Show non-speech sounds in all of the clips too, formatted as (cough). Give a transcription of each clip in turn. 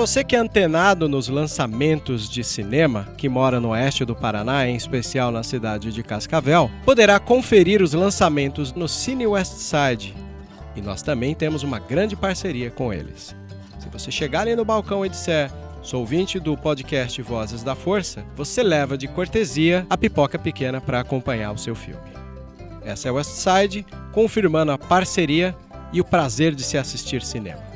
Você que é antenado nos lançamentos de cinema, que mora no oeste do Paraná, em especial na cidade de Cascavel, poderá conferir os lançamentos no Cine Westside. E nós também temos uma grande parceria com eles. Se você chegar ali no balcão e disser Sou ouvinte do podcast Vozes da Força. Você leva de cortesia a pipoca pequena para acompanhar o seu filme. Essa é Westside, confirmando a parceria e o prazer de se assistir cinema.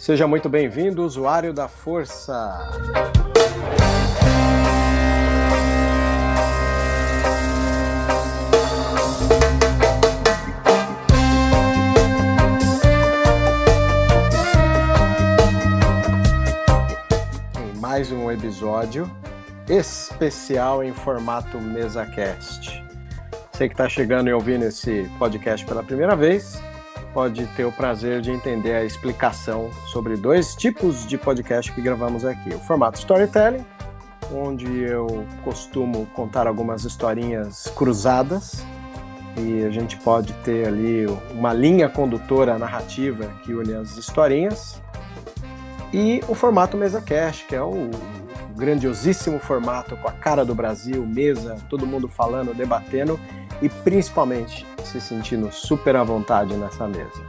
Seja muito bem-vindo, usuário da Força. Em mais um episódio especial em formato MesaCast. Você que está chegando e ouvindo esse podcast pela primeira vez, pode ter o prazer de entender a explicação sobre dois tipos de podcast que gravamos aqui. O formato storytelling, onde eu costumo contar algumas historinhas cruzadas e a gente pode ter ali uma linha condutora narrativa que une as historinhas. E o formato mesa cast, que é o grandiosíssimo formato com a cara do Brasil, mesa, todo mundo falando, debatendo e principalmente se sentindo super à vontade nessa mesa.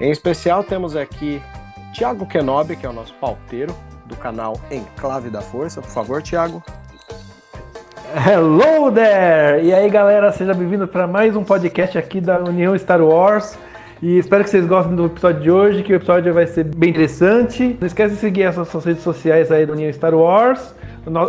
Em especial temos aqui Tiago Kenobi, que é o nosso pauteiro do canal Enclave da Força. Por favor, Tiago. Hello there! E aí, galera, seja bem-vindo para mais um podcast aqui da União Star Wars. E espero que vocês gostem do episódio de hoje, que o episódio vai ser bem interessante. Não esquece de seguir as suas redes sociais aí da União Star Wars,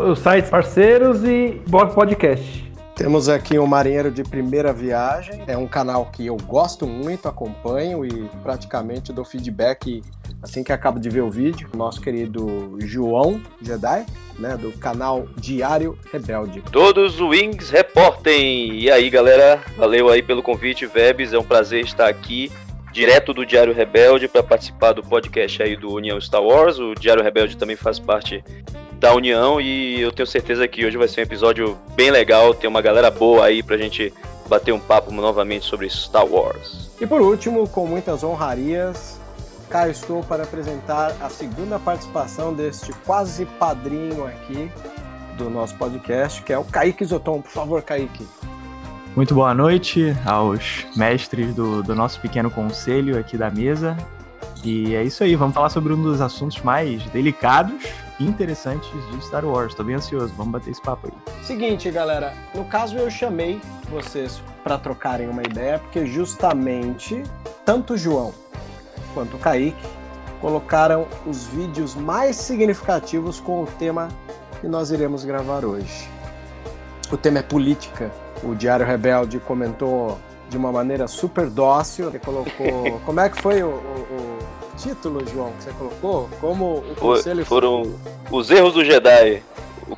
os sites parceiros e bora podcast. Temos aqui o um Marinheiro de Primeira Viagem. É um canal que eu gosto muito, acompanho e praticamente dou feedback assim que acabo de ver o vídeo. Nosso querido João Jedi, né, do canal Diário Rebelde. Todos os Wings reportem! E aí, galera, valeu aí pelo convite, Vebs. É um prazer estar aqui direto do Diário Rebelde para participar do podcast aí do União Star Wars. O Diário Rebelde também faz parte da União e eu tenho certeza que hoje vai ser um episódio bem legal, tem uma galera boa aí pra gente bater um papo novamente sobre Star Wars. E por último, com muitas honrarias, cá estou para apresentar a segunda participação deste quase padrinho aqui do nosso podcast, que é o Kaique Zoton. Por favor, Kaique. Muito boa noite aos mestres do, do nosso pequeno conselho aqui da mesa. E é isso aí, vamos falar sobre um dos assuntos mais delicados interessantes de Star Wars. Tô bem ansioso, vamos bater esse papo aí. Seguinte, galera, no caso eu chamei vocês para trocarem uma ideia, porque justamente tanto o João quanto o Kaique colocaram os vídeos mais significativos com o tema que nós iremos gravar hoje. O tema é política. O Diário Rebelde comentou de uma maneira super dócil. Ele colocou. (laughs) Como é que foi o, o, título, João, que você colocou? Como o conselho foram os erros do Jedi.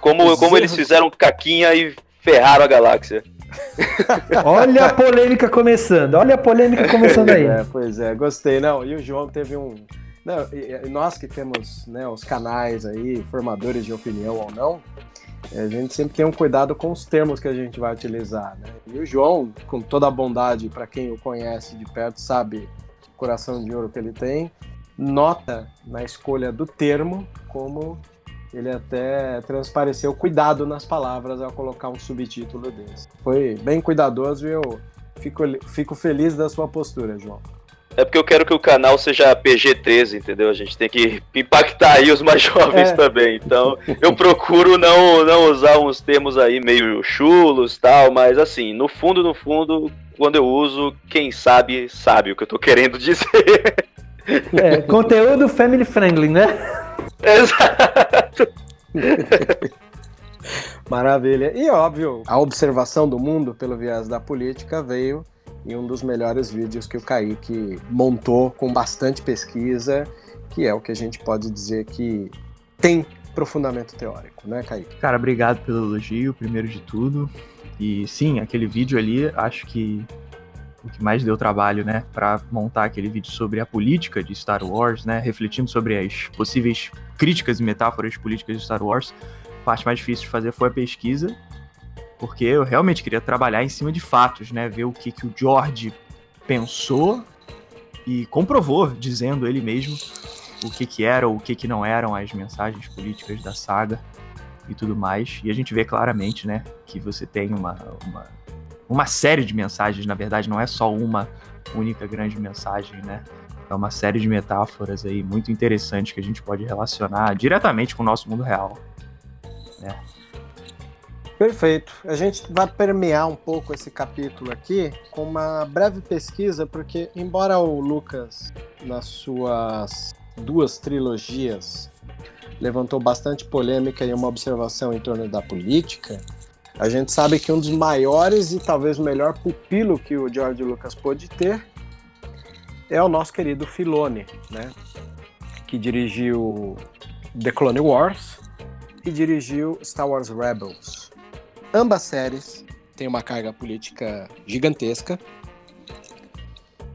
Como, como eles fizeram caquinha e ferraram a galáxia. (laughs) olha a polêmica começando, olha a polêmica começando aí. (laughs) É, pois é, gostei. Não, e o João teve um. Não, e, nós que temos né, os canais aí, formadores de opinião ou não, a gente sempre tem um cuidado com os termos que a gente vai utilizar. Né? E o João, com toda a bondade, para quem o conhece de perto, sabe coração de ouro que ele tem, nota na escolha do termo como ele até transpareceu cuidado nas palavras ao colocar um subtítulo desse. Foi bem cuidadoso e eu fico, fico feliz da sua postura, João. É porque eu quero que o canal seja PG-13, entendeu? A gente tem que impactar aí os mais (laughs) jovens é. também. Então, eu procuro não, não usar uns termos aí meio chulos tal, mas assim, no fundo, no fundo, quando eu uso, quem sabe, sabe o que eu tô querendo (laughs) dizer. É, conteúdo family friendly, né? Exato. (laughs) Maravilha. E óbvio, a observação do mundo pelo viés da política veio em um dos melhores vídeos que o Kaique montou com bastante pesquisa, que é o que a gente pode dizer que tem profundamento teórico, né, Kaique? Cara, obrigado pelo elogio, primeiro de tudo. E sim, aquele vídeo ali, acho que o que mais deu trabalho, né, para montar aquele vídeo sobre a política de Star Wars, né, refletindo sobre as possíveis críticas e metáforas políticas de Star Wars. A parte mais difícil de fazer foi a pesquisa, porque eu realmente queria trabalhar em cima de fatos, né, ver o que, que o George pensou e comprovou, dizendo ele mesmo o que que era ou o que que não eram as mensagens políticas da saga e tudo mais. E a gente vê claramente, né, que você tem uma, uma uma série de mensagens, na verdade, não é só uma única grande mensagem, né? É uma série de metáforas aí muito interessantes que a gente pode relacionar diretamente com o nosso mundo real. Né? Perfeito. A gente vai permear um pouco esse capítulo aqui com uma breve pesquisa, porque embora o Lucas, nas suas duas trilogias, levantou bastante polêmica e uma observação em torno da política, a gente sabe que um dos maiores e talvez melhor pupilo que o George Lucas pôde ter é o nosso querido Filone, né? Que dirigiu The Clone Wars e dirigiu Star Wars Rebels. Ambas séries têm uma carga política gigantesca.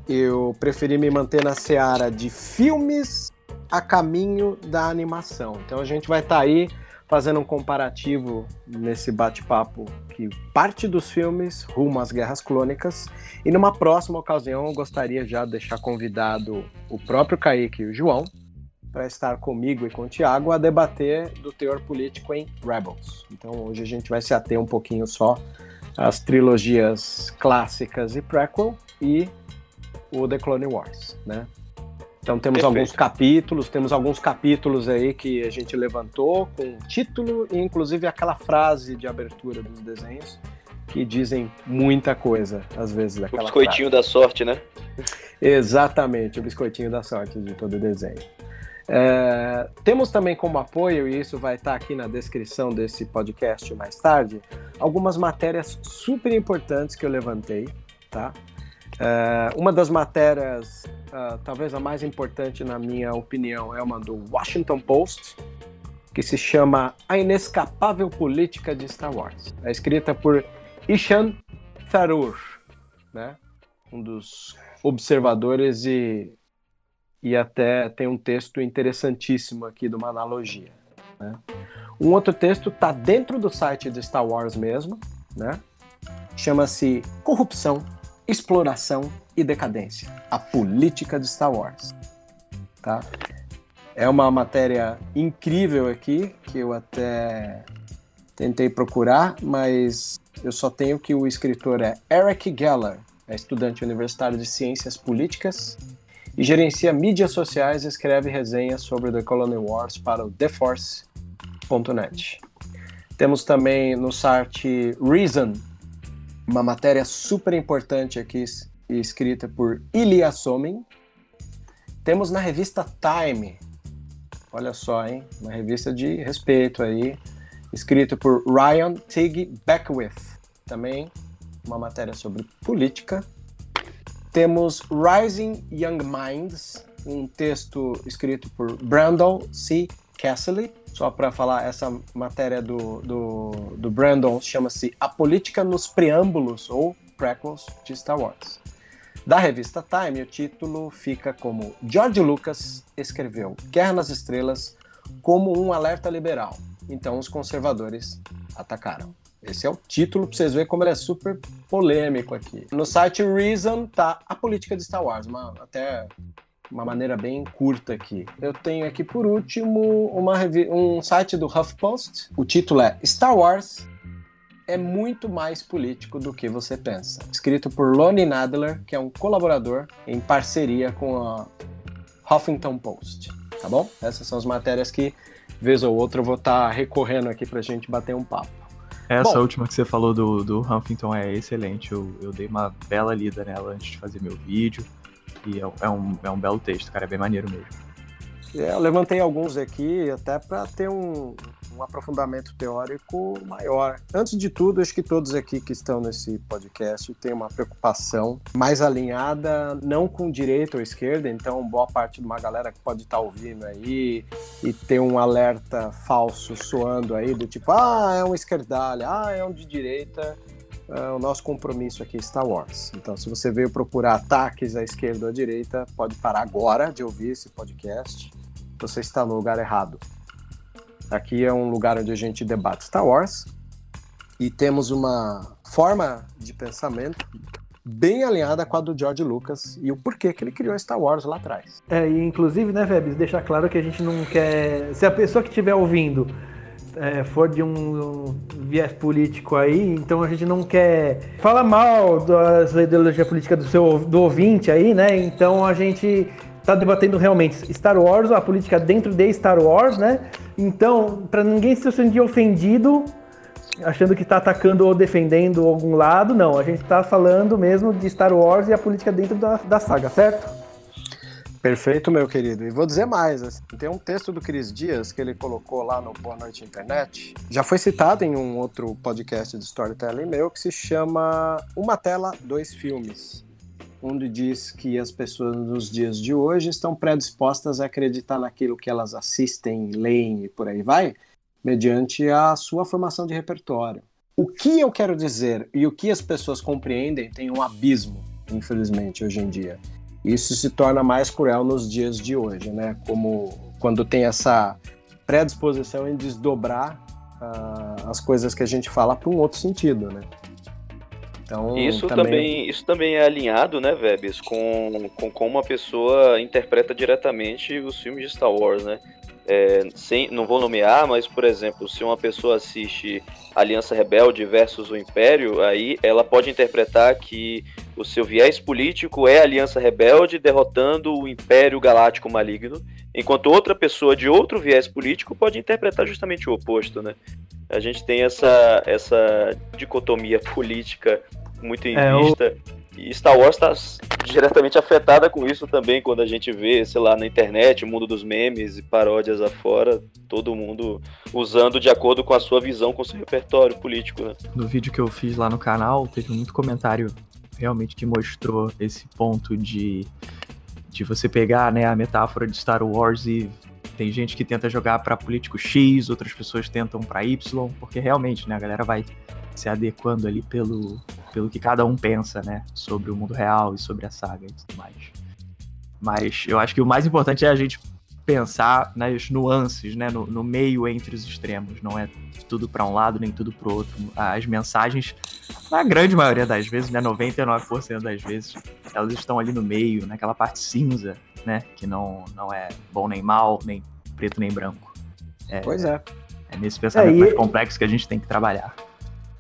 Eu preferi me manter na seara de filmes a caminho da animação. Então a gente vai estar tá aí fazendo um comparativo nesse bate-papo que parte dos filmes rumo às Guerras Clônicas. E numa próxima ocasião eu gostaria já de deixar convidado o próprio Kaique e o João para estar comigo e com o Tiago a debater do teor político em Rebels. Então hoje a gente vai se ater um pouquinho só às trilogias clássicas e prequel e o The Clone Wars, né? Então temos Perfeito. alguns capítulos, temos alguns capítulos aí que a gente levantou com título e inclusive aquela frase de abertura dos desenhos que dizem muita coisa, às vezes, daquela O biscoitinho frase. da sorte, né? Exatamente, o biscoitinho da sorte de todo desenho. É, temos também como apoio, e isso vai estar aqui na descrição desse podcast mais tarde, algumas matérias super importantes que eu levantei, tá? Uh, uma das matérias, uh, talvez a mais importante na minha opinião, é uma do Washington Post, que se chama A Inescapável Política de Star Wars. É escrita por Ishan Tharoor, né? um dos observadores e, e até tem um texto interessantíssimo aqui de uma analogia. Né? Um outro texto está dentro do site de Star Wars mesmo, né? chama-se Corrupção exploração e decadência. A política de Star Wars. Tá? É uma matéria incrível aqui, que eu até tentei procurar, mas eu só tenho que o escritor é Eric Geller, é estudante universitário de Ciências Políticas e gerencia mídias sociais e escreve resenhas sobre The Colony Wars para o TheForce.net. Temos também no site Reason, uma matéria super importante aqui escrita por Ilya Somin. Temos na revista Time, olha só, hein? Uma revista de respeito aí, escrita por Ryan Tig Beckwith. Também uma matéria sobre política. Temos Rising Young Minds, um texto escrito por Brandon C. Castle, só para falar, essa matéria do, do, do Brandon chama-se A Política nos Preâmbulos ou Prequels de Star Wars. Da revista Time, o título fica como George Lucas escreveu Guerra nas Estrelas como um alerta liberal. Então os conservadores atacaram. Esse é o título para vocês verem como ele é super polêmico aqui. No site Reason tá a política de Star Wars, uma, até uma maneira bem curta aqui. Eu tenho aqui por último uma um site do HuffPost. O título é Star Wars é muito mais político do que você pensa. Escrito por Lonnie Nadler, que é um colaborador em parceria com a Huffington Post. Tá bom? Essas são as matérias que, vez ou outra, eu vou estar tá recorrendo aqui pra gente bater um papo. Essa Bom, última que você falou do, do Huffington é excelente. Eu, eu dei uma bela lida nela antes de fazer meu vídeo. E é, é um, é um belo texto, cara. É bem maneiro mesmo. É, eu levantei alguns aqui até para ter um, um aprofundamento teórico maior. Antes de tudo, acho que todos aqui que estão nesse podcast têm uma preocupação mais alinhada, não com direita ou esquerda, então boa parte de uma galera que pode estar tá ouvindo aí e ter um alerta falso soando aí, do tipo, ah, é um esquerdalha, ah, é um de direita, Uh, o nosso compromisso aqui é Star Wars. Então, se você veio procurar ataques à esquerda ou à direita, pode parar agora de ouvir esse podcast. Você está no lugar errado. Aqui é um lugar onde a gente debate Star Wars e temos uma forma de pensamento bem alinhada com a do George Lucas e o porquê que ele criou Star Wars lá atrás. É, e inclusive, né, Vebs, deixar claro que a gente não quer. Se a pessoa que estiver ouvindo é, for de um, viés político aí, então a gente não quer falar mal da ideologia política do seu do ouvinte aí, né? Então a gente está debatendo realmente Star Wars, a política dentro de Star Wars, né? Então, para ninguém se sentir ofendido, achando que está atacando ou defendendo algum lado, não. A gente está falando mesmo de Star Wars e a política dentro da, da saga, certo? Perfeito, meu querido. E vou dizer mais, assim, tem um texto do Cris Dias que ele colocou lá no Boa Noite Internet, já foi citado em um outro podcast de storytelling meu, que se chama Uma Tela, Dois Filmes onde diz que as pessoas nos dias de hoje estão predispostas a acreditar naquilo que elas assistem, leem e por aí vai, mediante a sua formação de repertório. O que eu quero dizer e o que as pessoas compreendem tem um abismo, infelizmente, hoje em dia. Isso se torna mais cruel nos dias de hoje, né? Como quando tem essa predisposição em desdobrar uh, as coisas que a gente fala para um outro sentido, né? Então, isso também... também... isso também é alinhado, né, Vebes, com, com como a pessoa interpreta diretamente os filmes de Star Wars, né? É, sem, não vou nomear, mas por exemplo, se uma pessoa assiste Aliança Rebelde versus o Império, aí ela pode interpretar que o seu viés político é a Aliança Rebelde derrotando o Império Galáctico Maligno, enquanto outra pessoa de outro viés político pode interpretar justamente o oposto, né? A gente tem essa, essa dicotomia política muito em é, vista. O... E Star Wars está diretamente afetada com isso também, quando a gente vê, sei lá, na internet, o mundo dos memes e paródias afora, todo mundo usando de acordo com a sua visão, com o seu repertório político, né? No vídeo que eu fiz lá no canal, teve muito comentário realmente que mostrou esse ponto de, de você pegar né, a metáfora de Star Wars e tem gente que tenta jogar para político X, outras pessoas tentam para Y, porque realmente, né, a galera vai se adequando ali pelo, pelo que cada um pensa, né? Sobre o mundo real e sobre a saga e tudo mais. Mas eu acho que o mais importante é a gente pensar nas nuances, né? No, no meio entre os extremos. Não é tudo para um lado nem tudo para o outro. As mensagens, na grande maioria das vezes, né? 99% das vezes, elas estão ali no meio, naquela parte cinza, né? Que não, não é bom nem mal, nem preto nem branco. É, pois é. É nesse pensamento é, e... mais complexo que a gente tem que trabalhar.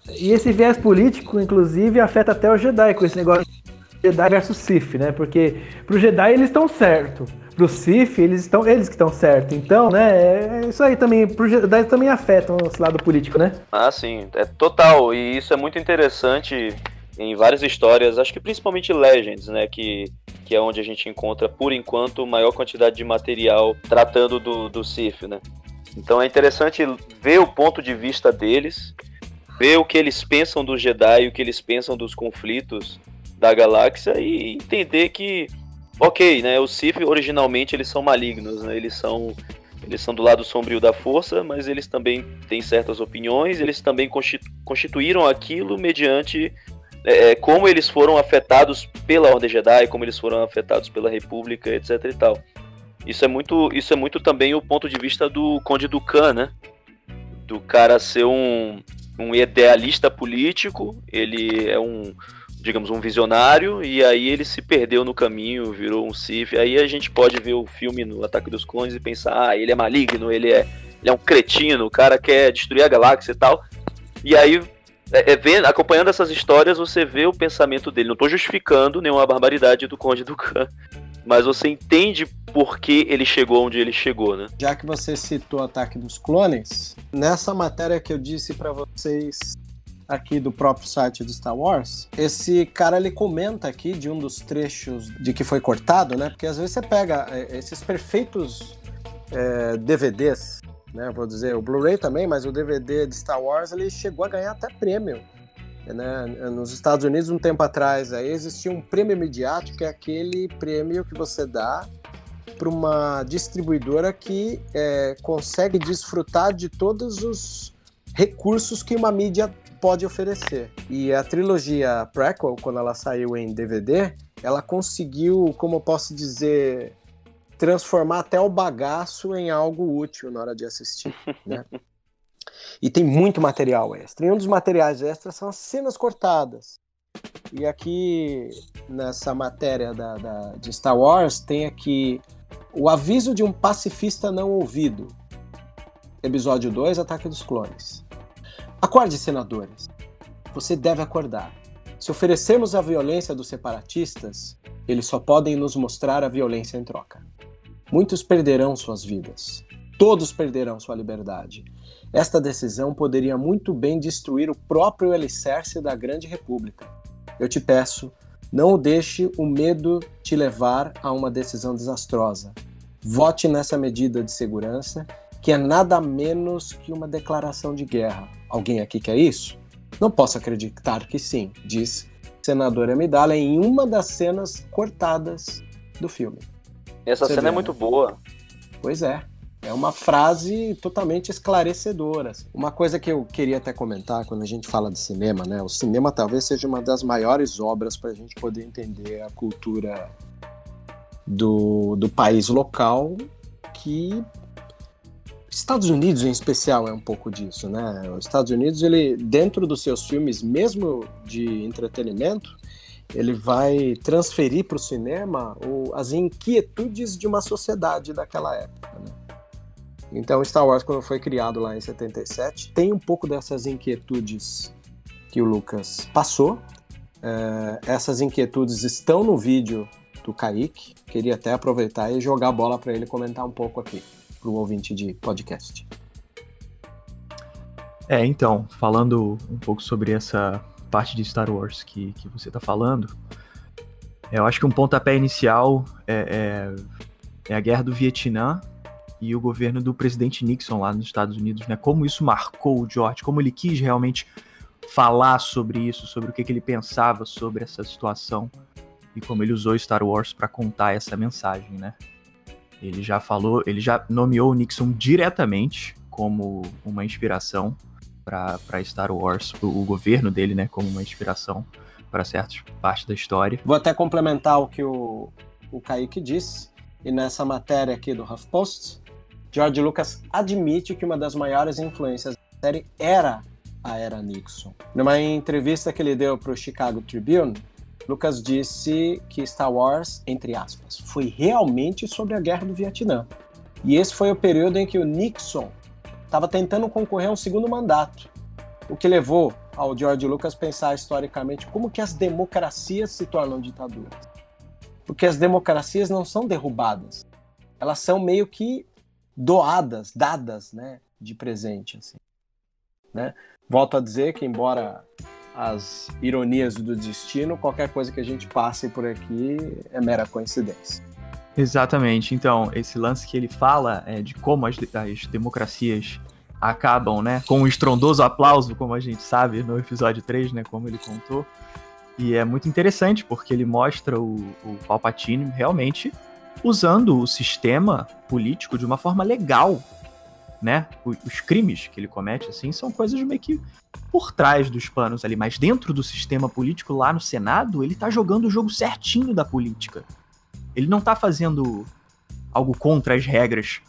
E esse viés político, inclusive, afeta até o Jedi com esse negócio de Jedi versus Sith, né? Porque pro Jedi eles estão certo, pro Sith eles estão eles que estão certo. Então, né? É isso aí também Jedi também afeta esse lado político, né? Ah, sim, é total. E isso é muito interessante em várias histórias, acho que principalmente Legends, né? Que que é onde a gente encontra, por enquanto, maior quantidade de material tratando do, do Sith, né? Então é interessante ver o ponto de vista deles ver o que eles pensam dos Jedi, o que eles pensam dos conflitos da galáxia e entender que, ok, né, os Sith originalmente eles são malignos, né, eles são eles são do lado sombrio da força, mas eles também têm certas opiniões, eles também constituíram aquilo mediante é, é, como eles foram afetados pela Ordem Jedi, como eles foram afetados pela República, etc e tal. Isso é muito, isso é muito também o ponto de vista do Conde Dukan, né? Do cara ser um, um idealista político, ele é um, digamos, um visionário, e aí ele se perdeu no caminho, virou um Sith. Aí a gente pode ver o filme no Ataque dos Clones e pensar, ah, ele é maligno, ele é, ele é um cretino, o cara quer destruir a galáxia e tal. E aí é, é vendo, acompanhando essas histórias, você vê o pensamento dele. Não estou justificando nenhuma barbaridade do Conde do Khan, (laughs) mas você entende por que ele chegou onde ele chegou, né? Já que você citou Ataque dos Clones, nessa matéria que eu disse para vocês aqui do próprio site do Star Wars, esse cara ele comenta aqui de um dos trechos de que foi cortado, né? Porque às vezes você pega é, esses perfeitos é, DVDs, né? Vou dizer, o Blu-ray também, mas o DVD de Star Wars ele chegou a ganhar até prêmio. Né? Nos Estados Unidos, um tempo atrás, aí existia um prêmio midiático, que é aquele prêmio que você dá para uma distribuidora que é, consegue desfrutar de todos os recursos que uma mídia pode oferecer. E a trilogia Prequel, quando ela saiu em DVD, ela conseguiu, como eu posso dizer, transformar até o bagaço em algo útil na hora de assistir, né? (laughs) E tem muito material extra. E um dos materiais extras são as cenas cortadas. E aqui, nessa matéria da, da, de Star Wars, tem aqui o aviso de um pacifista não ouvido. Episódio 2, Ataque dos Clones. Acorde, senadores. Você deve acordar. Se oferecermos a violência dos separatistas, eles só podem nos mostrar a violência em troca. Muitos perderão suas vidas. Todos perderão sua liberdade. Esta decisão poderia muito bem destruir o próprio alicerce da Grande República. Eu te peço, não deixe o medo te levar a uma decisão desastrosa. Vote nessa medida de segurança, que é nada menos que uma declaração de guerra. Alguém aqui quer isso? Não posso acreditar que sim, diz senador Amidala em uma das cenas cortadas do filme. Essa Você cena é vê, é muito né? boa. Pois é. É uma frase totalmente esclarecedora. Assim. Uma coisa que eu queria até comentar quando a gente fala de cinema, né? O cinema talvez seja uma das maiores obras para a gente poder entender a cultura do, do país local que Estados Unidos em especial é um pouco disso, né? Os Estados Unidos, ele dentro dos seus filmes, mesmo de entretenimento, ele vai transferir para o cinema as inquietudes de uma sociedade daquela época, né? Então, Star Wars, quando foi criado lá em 77, tem um pouco dessas inquietudes que o Lucas passou. É, essas inquietudes estão no vídeo do Kaique. Queria até aproveitar e jogar a bola para ele comentar um pouco aqui, para o ouvinte de podcast. É, então, falando um pouco sobre essa parte de Star Wars que, que você está falando, eu acho que um pontapé inicial é, é, é a guerra do Vietnã e o governo do presidente Nixon lá nos Estados Unidos, né? Como isso marcou o George, como ele quis realmente falar sobre isso, sobre o que, que ele pensava sobre essa situação e como ele usou Star Wars para contar essa mensagem, né? Ele já falou, ele já nomeou o Nixon diretamente como uma inspiração para Star Wars, o governo dele, né, como uma inspiração para certas partes da história. Vou até complementar o que o, o Kaique disse, e nessa matéria aqui do HuffPost, George Lucas admite que uma das maiores influências da série era a era Nixon. Numa entrevista que ele deu para o Chicago Tribune, Lucas disse que Star Wars, entre aspas, foi realmente sobre a guerra do Vietnã. E esse foi o período em que o Nixon estava tentando concorrer a um segundo mandato, o que levou ao George Lucas pensar historicamente como que as democracias se tornam ditaduras. Porque as democracias não são derrubadas, elas são meio que doadas, dadas, né, de presente, assim. Né? Volto a dizer que embora as ironias do destino, qualquer coisa que a gente passe por aqui é mera coincidência. Exatamente. Então, esse lance que ele fala é de como as, as democracias acabam, né, com um estrondoso aplauso, como a gente sabe no episódio 3, né, como ele contou. E é muito interessante porque ele mostra o, o Palpatine realmente usando o sistema político de uma forma legal, né? Os crimes que ele comete, assim, são coisas meio que por trás dos panos ali, mas dentro do sistema político lá no Senado, ele tá jogando o jogo certinho da política. Ele não tá fazendo algo contra as regras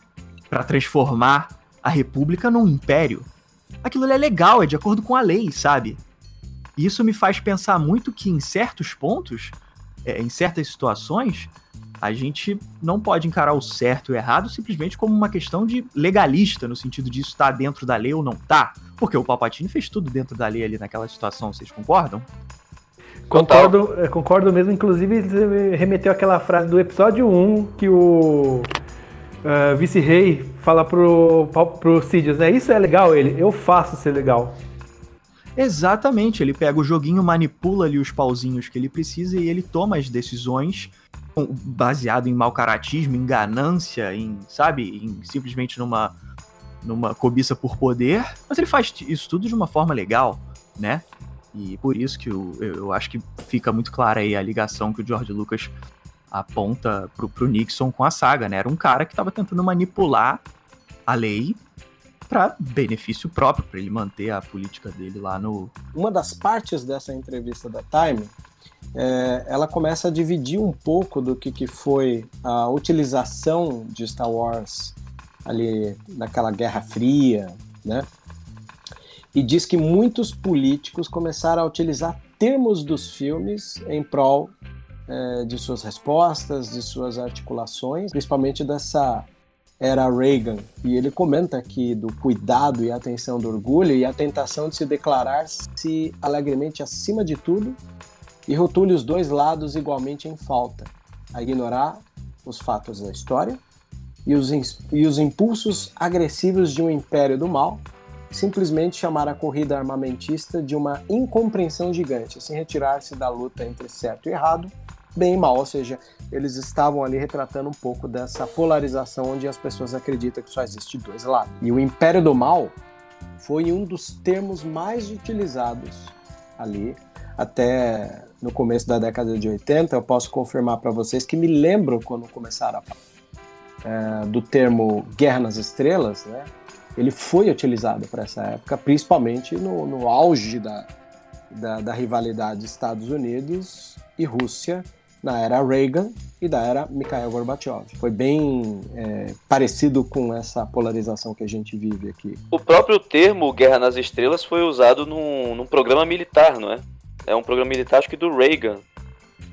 para transformar a república num império. Aquilo é legal, é de acordo com a lei, sabe? E isso me faz pensar muito que em certos pontos, é, em certas situações, a gente não pode encarar o certo e o errado simplesmente como uma questão de legalista, no sentido de isso estar tá dentro da lei ou não tá, Porque o Palpatine fez tudo dentro da lei ali naquela situação, vocês concordam? Concordo, é, concordo mesmo, inclusive você remeteu aquela frase do episódio 1 que o uh, vice-rei fala pro, pro Sidious, né? Isso é legal, ele, eu faço ser legal. Exatamente, ele pega o joguinho, manipula ali os pauzinhos que ele precisa e ele toma as decisões baseado em mau caratismo, em ganância, em, sabe, em simplesmente numa numa cobiça por poder, mas ele faz isso tudo de uma forma legal, né? E por isso que eu, eu acho que fica muito clara aí a ligação que o George Lucas aponta pro, pro Nixon com a saga, né? Era um cara que estava tentando manipular a lei para benefício próprio, para ele manter a política dele lá no. Uma das partes dessa entrevista da Time, é, ela começa a dividir um pouco do que, que foi a utilização de Star Wars ali naquela Guerra Fria, né? E diz que muitos políticos começaram a utilizar termos dos filmes em prol é, de suas respostas, de suas articulações, principalmente dessa era Reagan. E ele comenta aqui do cuidado e atenção do orgulho e a tentação de se declarar-se alegremente acima de tudo e rotule os dois lados igualmente em falta, a ignorar os fatos da história e os, e os impulsos agressivos de um império do mal, simplesmente chamar a corrida armamentista de uma incompreensão gigante, assim retirar-se da luta entre certo e errado, bem e mal, ou seja, eles estavam ali retratando um pouco dessa polarização onde as pessoas acreditam que só existe dois lados. E o império do mal foi um dos termos mais utilizados ali até no começo da década de 80, eu posso confirmar para vocês que me lembro quando começaram a falar é, do termo Guerra nas Estrelas, né? Ele foi utilizado para essa época, principalmente no, no auge da, da, da, rivalidade Estados Unidos e Rússia na era Reagan e da era Mikhail Gorbachev. Foi bem é, parecido com essa polarização que a gente vive aqui. O próprio termo Guerra nas Estrelas foi usado num, num programa militar, não é? É um programa militar, acho que do Reagan.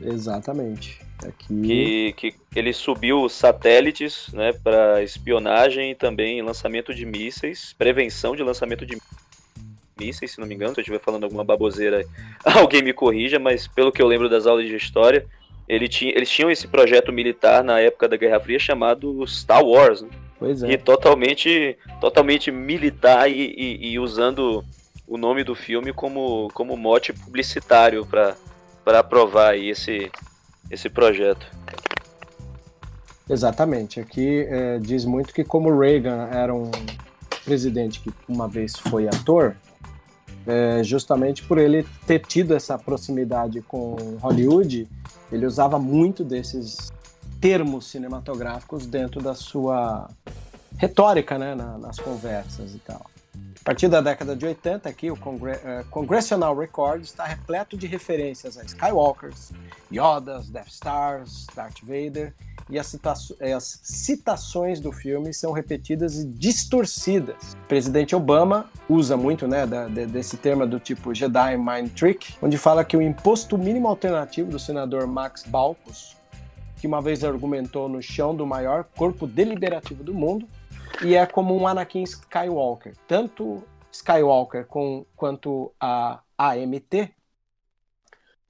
Exatamente. Aqui... Que, que ele subiu satélites né, para espionagem e também lançamento de mísseis, prevenção de lançamento de mísseis, se não me engano. Se eu estiver falando alguma baboseira, (laughs) alguém me corrija, mas pelo que eu lembro das aulas de história, ele tinha, eles tinham esse projeto militar na época da Guerra Fria chamado Star Wars. Né? Pois é. E totalmente, totalmente militar e, e, e usando o nome do filme como, como mote publicitário para aprovar esse, esse projeto. Exatamente. Aqui é, diz muito que como Reagan era um presidente que uma vez foi ator, é, justamente por ele ter tido essa proximidade com Hollywood, ele usava muito desses termos cinematográficos dentro da sua retórica, né, na, nas conversas e tal. A partir da década de 80, aqui, o uh, Congressional Record está repleto de referências a Skywalkers, Yodas, Death Stars, Darth Vader, e as, cita as citações do filme são repetidas e distorcidas. O presidente Obama usa muito né, da, de, desse termo do tipo Jedi Mind Trick, onde fala que o imposto mínimo alternativo do senador Max Balcos, que uma vez argumentou no chão do maior corpo deliberativo do mundo, e é como um Anakin Skywalker. Tanto Skywalker com, quanto a AMT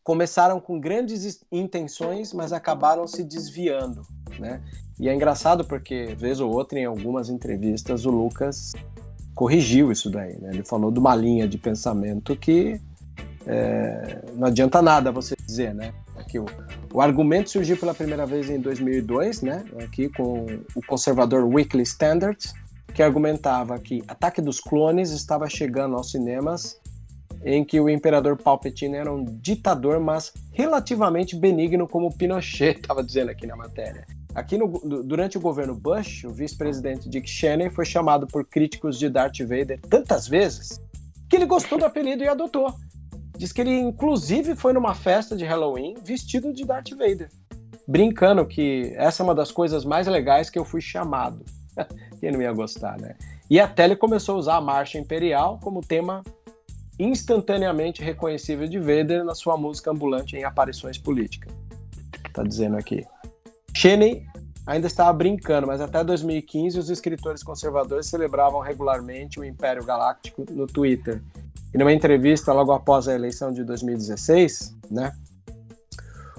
começaram com grandes intenções, mas acabaram se desviando, né? E é engraçado porque, vez ou outra, em algumas entrevistas, o Lucas corrigiu isso daí, né? Ele falou de uma linha de pensamento que é, não adianta nada você dizer, né? O, o argumento surgiu pela primeira vez em 2002, né? Aqui com o conservador Weekly Standard, que argumentava que Ataque dos Clones estava chegando aos cinemas em que o imperador Palpatine era um ditador, mas relativamente benigno, como Pinochet estava dizendo aqui na matéria. Aqui no, durante o governo Bush, o vice-presidente Dick Cheney foi chamado por críticos de Darth Vader tantas vezes que ele gostou do apelido e adotou. Diz que ele, inclusive, foi numa festa de Halloween vestido de Darth Vader, brincando que essa é uma das coisas mais legais que eu fui chamado. (laughs) Quem não ia gostar, né? E até ele começou a usar a Marcha Imperial como tema instantaneamente reconhecível de Vader na sua música ambulante em aparições políticas. Tá dizendo aqui. Cheney ainda estava brincando, mas até 2015 os escritores conservadores celebravam regularmente o Império Galáctico no Twitter. E numa entrevista logo após a eleição de 2016, né,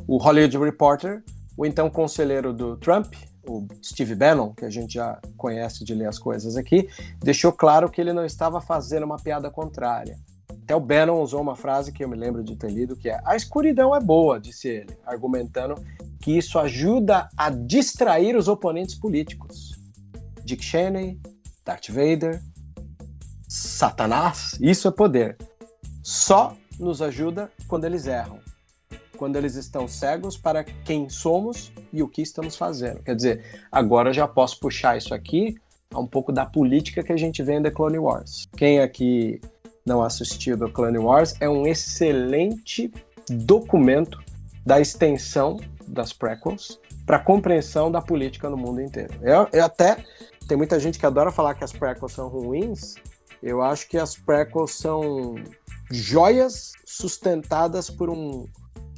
o Hollywood Reporter, o então conselheiro do Trump, o Steve Bannon, que a gente já conhece de ler as coisas aqui, deixou claro que ele não estava fazendo uma piada contrária. Até o Bannon usou uma frase que eu me lembro de ter lido, que é a escuridão é boa, disse ele, argumentando que isso ajuda a distrair os oponentes políticos. Dick Cheney, Darth Vader, Satanás, isso é poder. Só nos ajuda quando eles erram, quando eles estão cegos para quem somos e o que estamos fazendo. Quer dizer, agora eu já posso puxar isso aqui a um pouco da política que a gente vê em The Clone Wars. Quem aqui não assistiu The Clone Wars é um excelente documento da extensão das prequels para compreensão da política no mundo inteiro. Eu, eu, até tem muita gente que adora falar que as prequels são ruins. Eu acho que as prequels são joias sustentadas por um,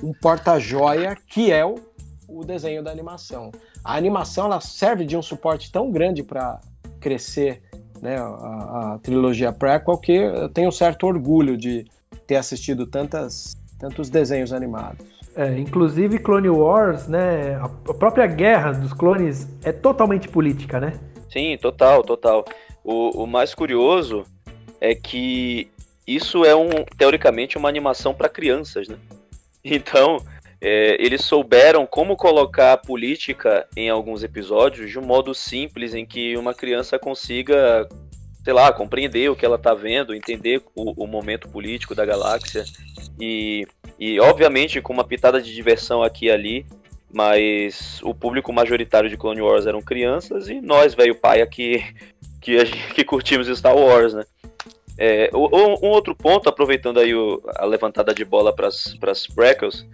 um porta-joia que é o, o desenho da animação. A animação ela serve de um suporte tão grande para crescer né, a, a, trilogia prequel que eu tenho um certo orgulho de ter assistido tantas, tantos desenhos animados. É, inclusive Clone Wars, né? A própria guerra dos clones é totalmente política, né? Sim, total, total. O, o mais curioso é que isso é um teoricamente uma animação para crianças, né? (laughs) Então é, eles souberam como colocar a política em alguns episódios de um modo simples em que uma criança consiga, sei lá, compreender o que ela está vendo, entender o, o momento político da galáxia e e obviamente com uma pitada de diversão aqui e ali, mas o público majoritário de Clone Wars eram crianças e nós, velho pai, aqui (laughs) que, que curtimos Star Wars, né? É, um, outro ponto, aproveitando aí o, a levantada de bola para as prequels,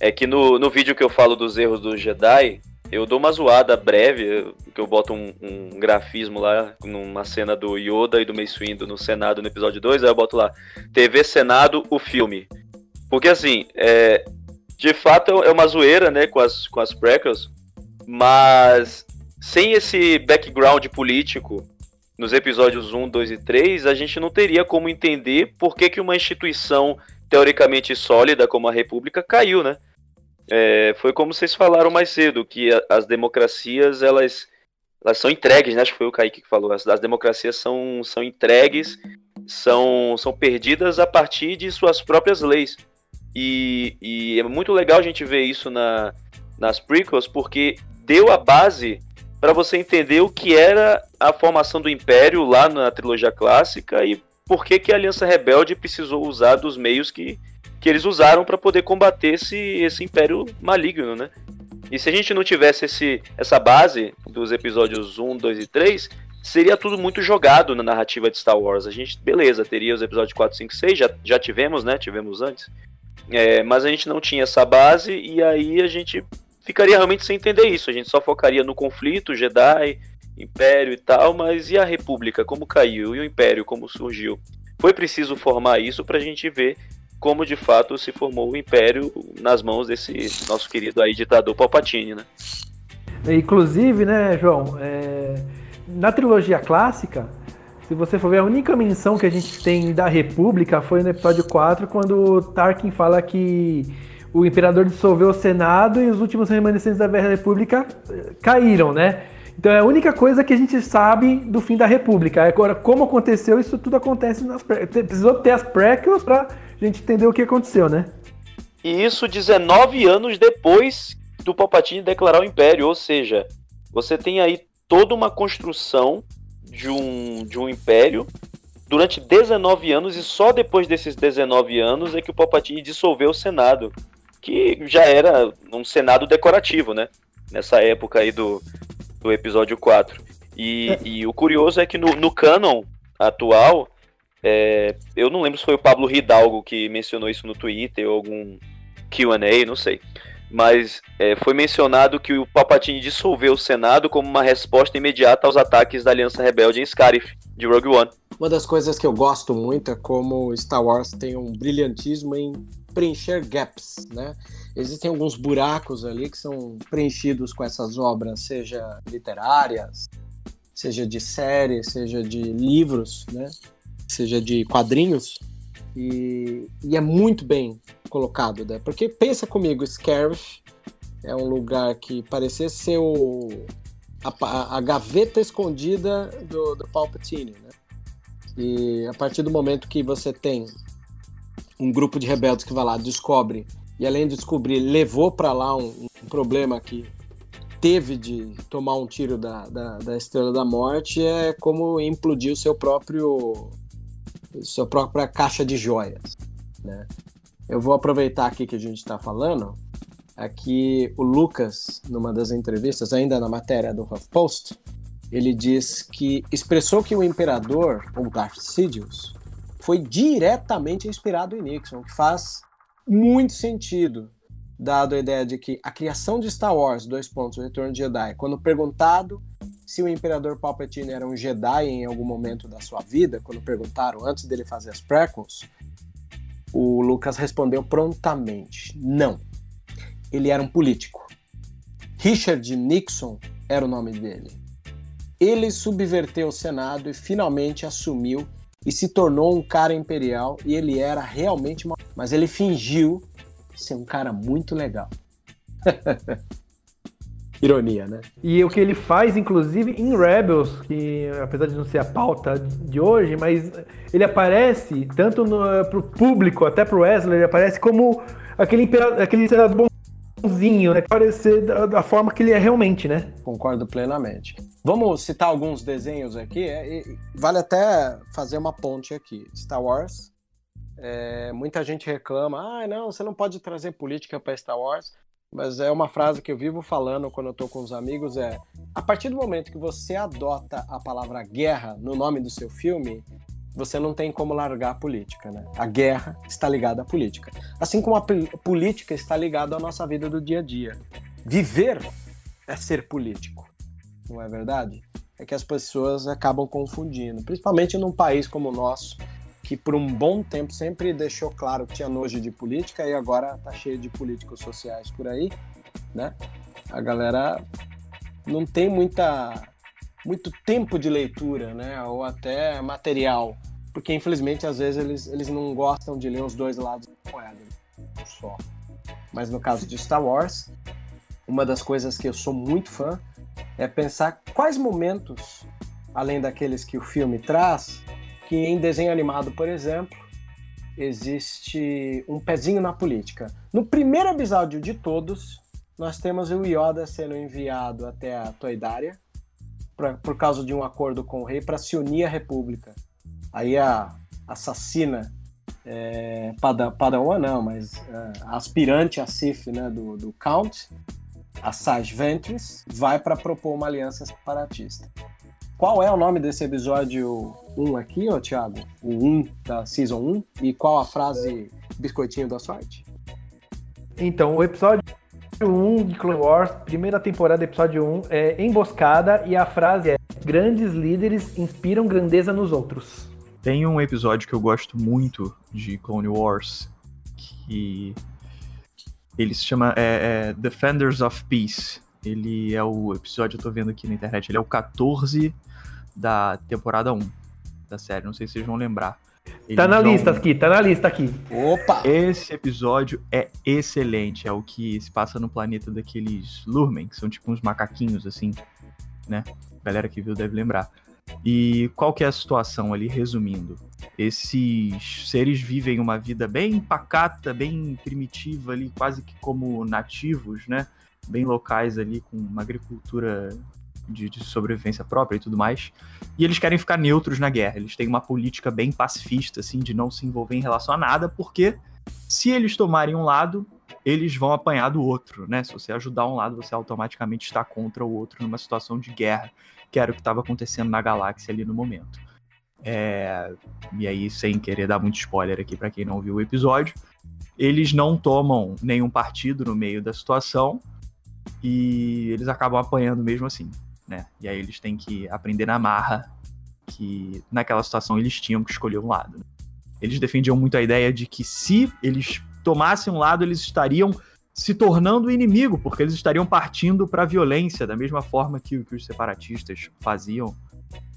é que no, no vídeo que eu falo dos erros do Jedi, eu dou uma zoada breve, que eu boto um, um, grafismo lá, numa cena do Yoda e do Mace Windu no Senado no episódio 2, aí eu boto lá, TV Senado, o filme. Porque assim, é, de fato é uma zoeira, né, com as, com as prequels, mas sem esse background político nos episódios 1, 2 e 3, a gente não teria como entender por que, que uma instituição teoricamente sólida como a República caiu, né? É, foi como vocês falaram mais cedo, que a, as democracias, elas, elas são entregues, né? Acho que foi o Kaique que falou, as, as democracias são, são entregues, são, são perdidas a partir de suas próprias leis. E, e é muito legal a gente ver isso na, nas prequels, porque deu a base para você entender o que era a formação do Império lá na trilogia clássica e por que, que a Aliança Rebelde precisou usar dos meios que, que eles usaram para poder combater esse, esse Império maligno, né? E se a gente não tivesse esse, essa base dos episódios 1, 2 e 3, seria tudo muito jogado na narrativa de Star Wars. A gente, beleza, teria os episódios 4, 5, 6, já, já tivemos, né? Tivemos antes. É, mas a gente não tinha essa base e aí a gente ficaria realmente sem entender isso. A gente só focaria no conflito, Jedi, Império e tal, mas e a República, como caiu? E o Império, como surgiu? Foi preciso formar isso para a gente ver como de fato se formou o Império nas mãos desse nosso querido aí ditador Palpatine, né? Inclusive, né, João, é... na trilogia clássica, se você for ver, a única menção que a gente tem da República foi no episódio 4, quando Tarkin fala que o imperador dissolveu o Senado e os últimos remanescentes da Velha República eh, caíram, né? Então é a única coisa que a gente sabe do fim da República. Agora, como aconteceu, isso tudo acontece nas Precisou ter as prequels pra gente entender o que aconteceu, né? E isso 19 anos depois do Palpatine declarar o Império, ou seja, você tem aí toda uma construção de um, de um império durante 19 anos e só depois desses 19 anos é que o Palpatine dissolveu o Senado, que já era um Senado decorativo, né? Nessa época aí do, do episódio 4. E, é. e o curioso é que no, no canon atual, é, eu não lembro se foi o Pablo Hidalgo que mencionou isso no Twitter ou algum QA, não sei mas é, foi mencionado que o Palpatine dissolveu o Senado como uma resposta imediata aos ataques da Aliança Rebelde em Scarif, de Rogue One. Uma das coisas que eu gosto muito é como Star Wars tem um brilhantismo em preencher gaps, né? Existem alguns buracos ali que são preenchidos com essas obras, seja literárias, seja de séries, seja de livros, né? Seja de quadrinhos. E, e é muito bem colocado, né? Porque pensa comigo, Scarif é um lugar que parecia ser o, a, a gaveta escondida do, do Palpatine, né? E a partir do momento que você tem um grupo de rebeldes que vai lá, descobre, e além de descobrir, levou para lá um, um, problema que teve de tomar um tiro da, da, da, Estrela da Morte, é como implodir o seu próprio sua própria caixa de joias, né? Eu vou aproveitar aqui que a gente está falando, aqui o Lucas, numa das entrevistas, ainda na matéria do HuffPost, ele diz que expressou que o imperador, ou Darth Sidious, foi diretamente inspirado em Nixon, que faz muito sentido, dado a ideia de que a criação de Star Wars, dois pontos, o Retorno de Jedi, quando perguntado se o Imperador Palpatine era um Jedi em algum momento da sua vida, quando perguntaram antes dele fazer as prequels, o Lucas respondeu prontamente: não. Ele era um político. Richard Nixon era o nome dele. Ele subverteu o Senado e finalmente assumiu e se tornou um cara imperial e ele era realmente uma... mas ele fingiu ser um cara muito legal. (laughs) Ironia, né? E o que ele faz, inclusive, em Rebels, que apesar de não ser a pauta de hoje, mas ele aparece, tanto no, pro público, até pro Wesley, ele aparece como aquele, imperador, aquele senador bonzinho, né? Parecer da, da, forma que ele é realmente, né? Concordo plenamente. Vamos citar alguns desenhos aqui. É, vale até fazer uma ponte aqui. Star Wars. É, muita gente reclama, ah, não, você não pode trazer política para Star Wars. Mas é uma frase que eu vivo falando quando eu tô com os amigos, é a partir do momento que você adota a palavra guerra no nome do seu filme, você não tem como largar a política, né? A guerra está ligada à política. Assim como a política está ligada à nossa vida do dia a dia. Viver é ser político, não é verdade? É que as pessoas acabam confundindo, principalmente num país como o nosso, que por um bom tempo sempre deixou claro que tinha nojo de política e agora tá cheio de políticos sociais por aí, né? A galera não tem muita muito tempo de leitura, né? Ou até material. Porque, infelizmente, às vezes eles, eles não gostam de ler os dois lados da moeda. Só. Mas no caso de Star Wars, uma das coisas que eu sou muito fã é pensar quais momentos, além daqueles que o filme traz, que em desenho animado, por exemplo, existe um pezinho na política. No primeiro episódio de todos, nós temos o Yoda sendo enviado até a Toidária, pra, por causa de um acordo com o rei para se unir à república. Aí a assassina é, Padawan não, mas é, a aspirante a Sif né, do, do Count, a Sage Ventress, vai para propor uma aliança separatista. Qual é o nome desse episódio 1 aqui, ô Thiago? O 1 da Season 1? E qual a frase biscoitinho da sorte? Então, o episódio 1 de Clone Wars, primeira temporada, episódio 1, é Emboscada e a frase é: Grandes líderes inspiram grandeza nos outros. Tem um episódio que eu gosto muito de Clone Wars que ele se chama é, é Defenders of Peace. Ele é o episódio, eu tô vendo aqui na internet, ele é o 14 da temporada 1 da série, não sei se vocês vão lembrar. Eles tá na vão... lista aqui, tá na lista aqui. Opa! Esse episódio é excelente. É o que se passa no planeta daqueles Lurmen, que são tipo uns macaquinhos, assim, né? A galera que viu deve lembrar. E qual que é a situação ali, resumindo? Esses seres vivem uma vida bem pacata, bem primitiva ali, quase que como nativos, né? Bem locais ali, com uma agricultura de, de, sobrevivência própria e tudo mais. E eles querem ficar neutros na guerra. Eles têm uma política bem pacifista, assim, de não se envolver em relação a nada, porque se eles tomarem um lado, eles vão apanhar do outro, né? Se você ajudar um lado, você automaticamente está contra o outro numa situação de guerra, que era o que estava acontecendo na galáxia ali no momento. É... E aí, sem querer dar muito spoiler aqui para quem não viu o episódio, eles não tomam nenhum partido no meio da situação e eles acabam apanhando mesmo assim né? E aí eles têm que aprender na marra que naquela situação eles tinham que escolher um lado. Né? Eles defendiam muito a ideia de que se eles tomassem um lado, eles estariam se tornando inimigo, porque eles estariam partindo para a violência, da mesma forma que, que os separatistas faziam.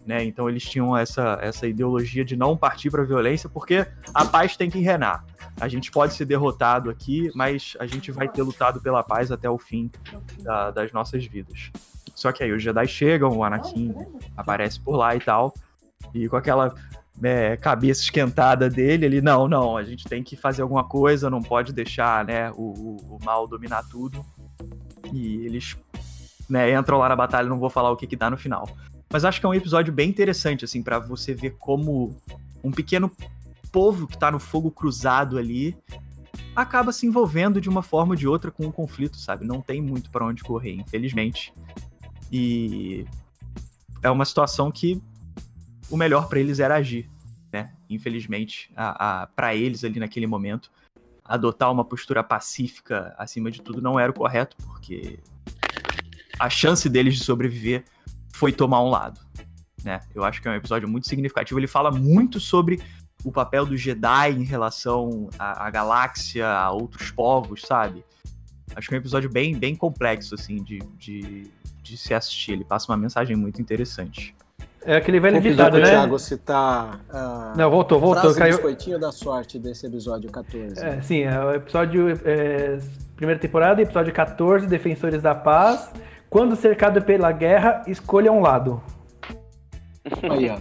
Né? Então eles tinham essa, essa ideologia de não partir para a violência, porque a paz tem que reinar. A gente pode ser derrotado aqui, mas a gente vai ter lutado pela paz até o fim da, das nossas vidas. Só que aí os Jedi chegam, o Anakin aparece por lá e tal, e com aquela é, cabeça esquentada dele, ele, não, não, a gente tem que fazer alguma coisa, não pode deixar né, o, o, o mal dominar tudo. E eles né, entram lá na batalha, não vou falar o que, que dá no final. Mas acho que é um episódio bem interessante, assim, para você ver como um pequeno povo que tá no fogo cruzado ali acaba se envolvendo de uma forma ou de outra com o um conflito, sabe? Não tem muito para onde correr, infelizmente. E é uma situação que o melhor para eles era agir, né? Infelizmente, a, a para eles ali naquele momento, adotar uma postura pacífica acima de tudo não era o correto, porque a chance deles de sobreviver foi tomar um lado, né? Eu acho que é um episódio muito significativo. Ele fala muito sobre o papel do Jedi em relação à, à galáxia, a outros povos, sabe? Acho que é um episódio bem, bem complexo, assim, de, de, de se assistir. Ele passa uma mensagem muito interessante. É aquele velho ditado, né? Thiago citar. Uh, Não, voltou, voltou. Frase caiu... biscoitinho da sorte desse episódio 14. É, sim, é o episódio. É, primeira temporada, episódio 14, Defensores da Paz. Quando cercado pela guerra, escolha um lado. Aí, ó.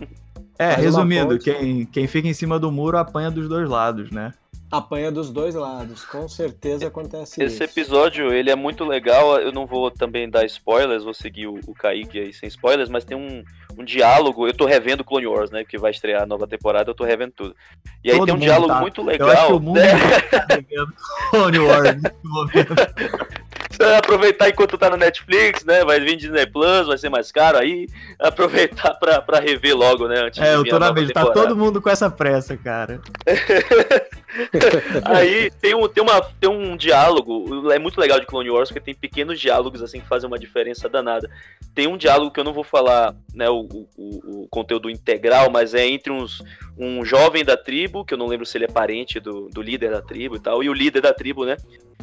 É, Faz resumindo, quem, quem fica em cima do muro apanha dos dois lados, né? Apanha dos dois lados, com certeza acontece Esse isso. episódio, ele é muito legal, eu não vou também dar spoilers, vou seguir o, o Kaique aí sem spoilers, mas tem um, um diálogo, eu tô revendo Clone Wars, né, que vai estrear a nova temporada, eu tô revendo tudo. E aí Todo tem um diálogo tá. muito legal. Eu acho que o mundo né? tá revendo Clone Wars. (laughs) Você vai aproveitar enquanto tá no Netflix, né? Vai vir Disney Plus, vai ser mais caro aí. (laughs) Aproveitar pra, pra rever logo, né? Antes é, eu tô na mesma. Tá todo mundo com essa pressa, cara. (laughs) aí tem um, tem, uma, tem um diálogo, é muito legal de Clone Wars, porque tem pequenos diálogos assim que fazem uma diferença danada. Tem um diálogo que eu não vou falar né, o, o, o conteúdo integral, mas é entre uns, um jovem da tribo, que eu não lembro se ele é parente do, do líder da tribo e tal, e o líder da tribo, né?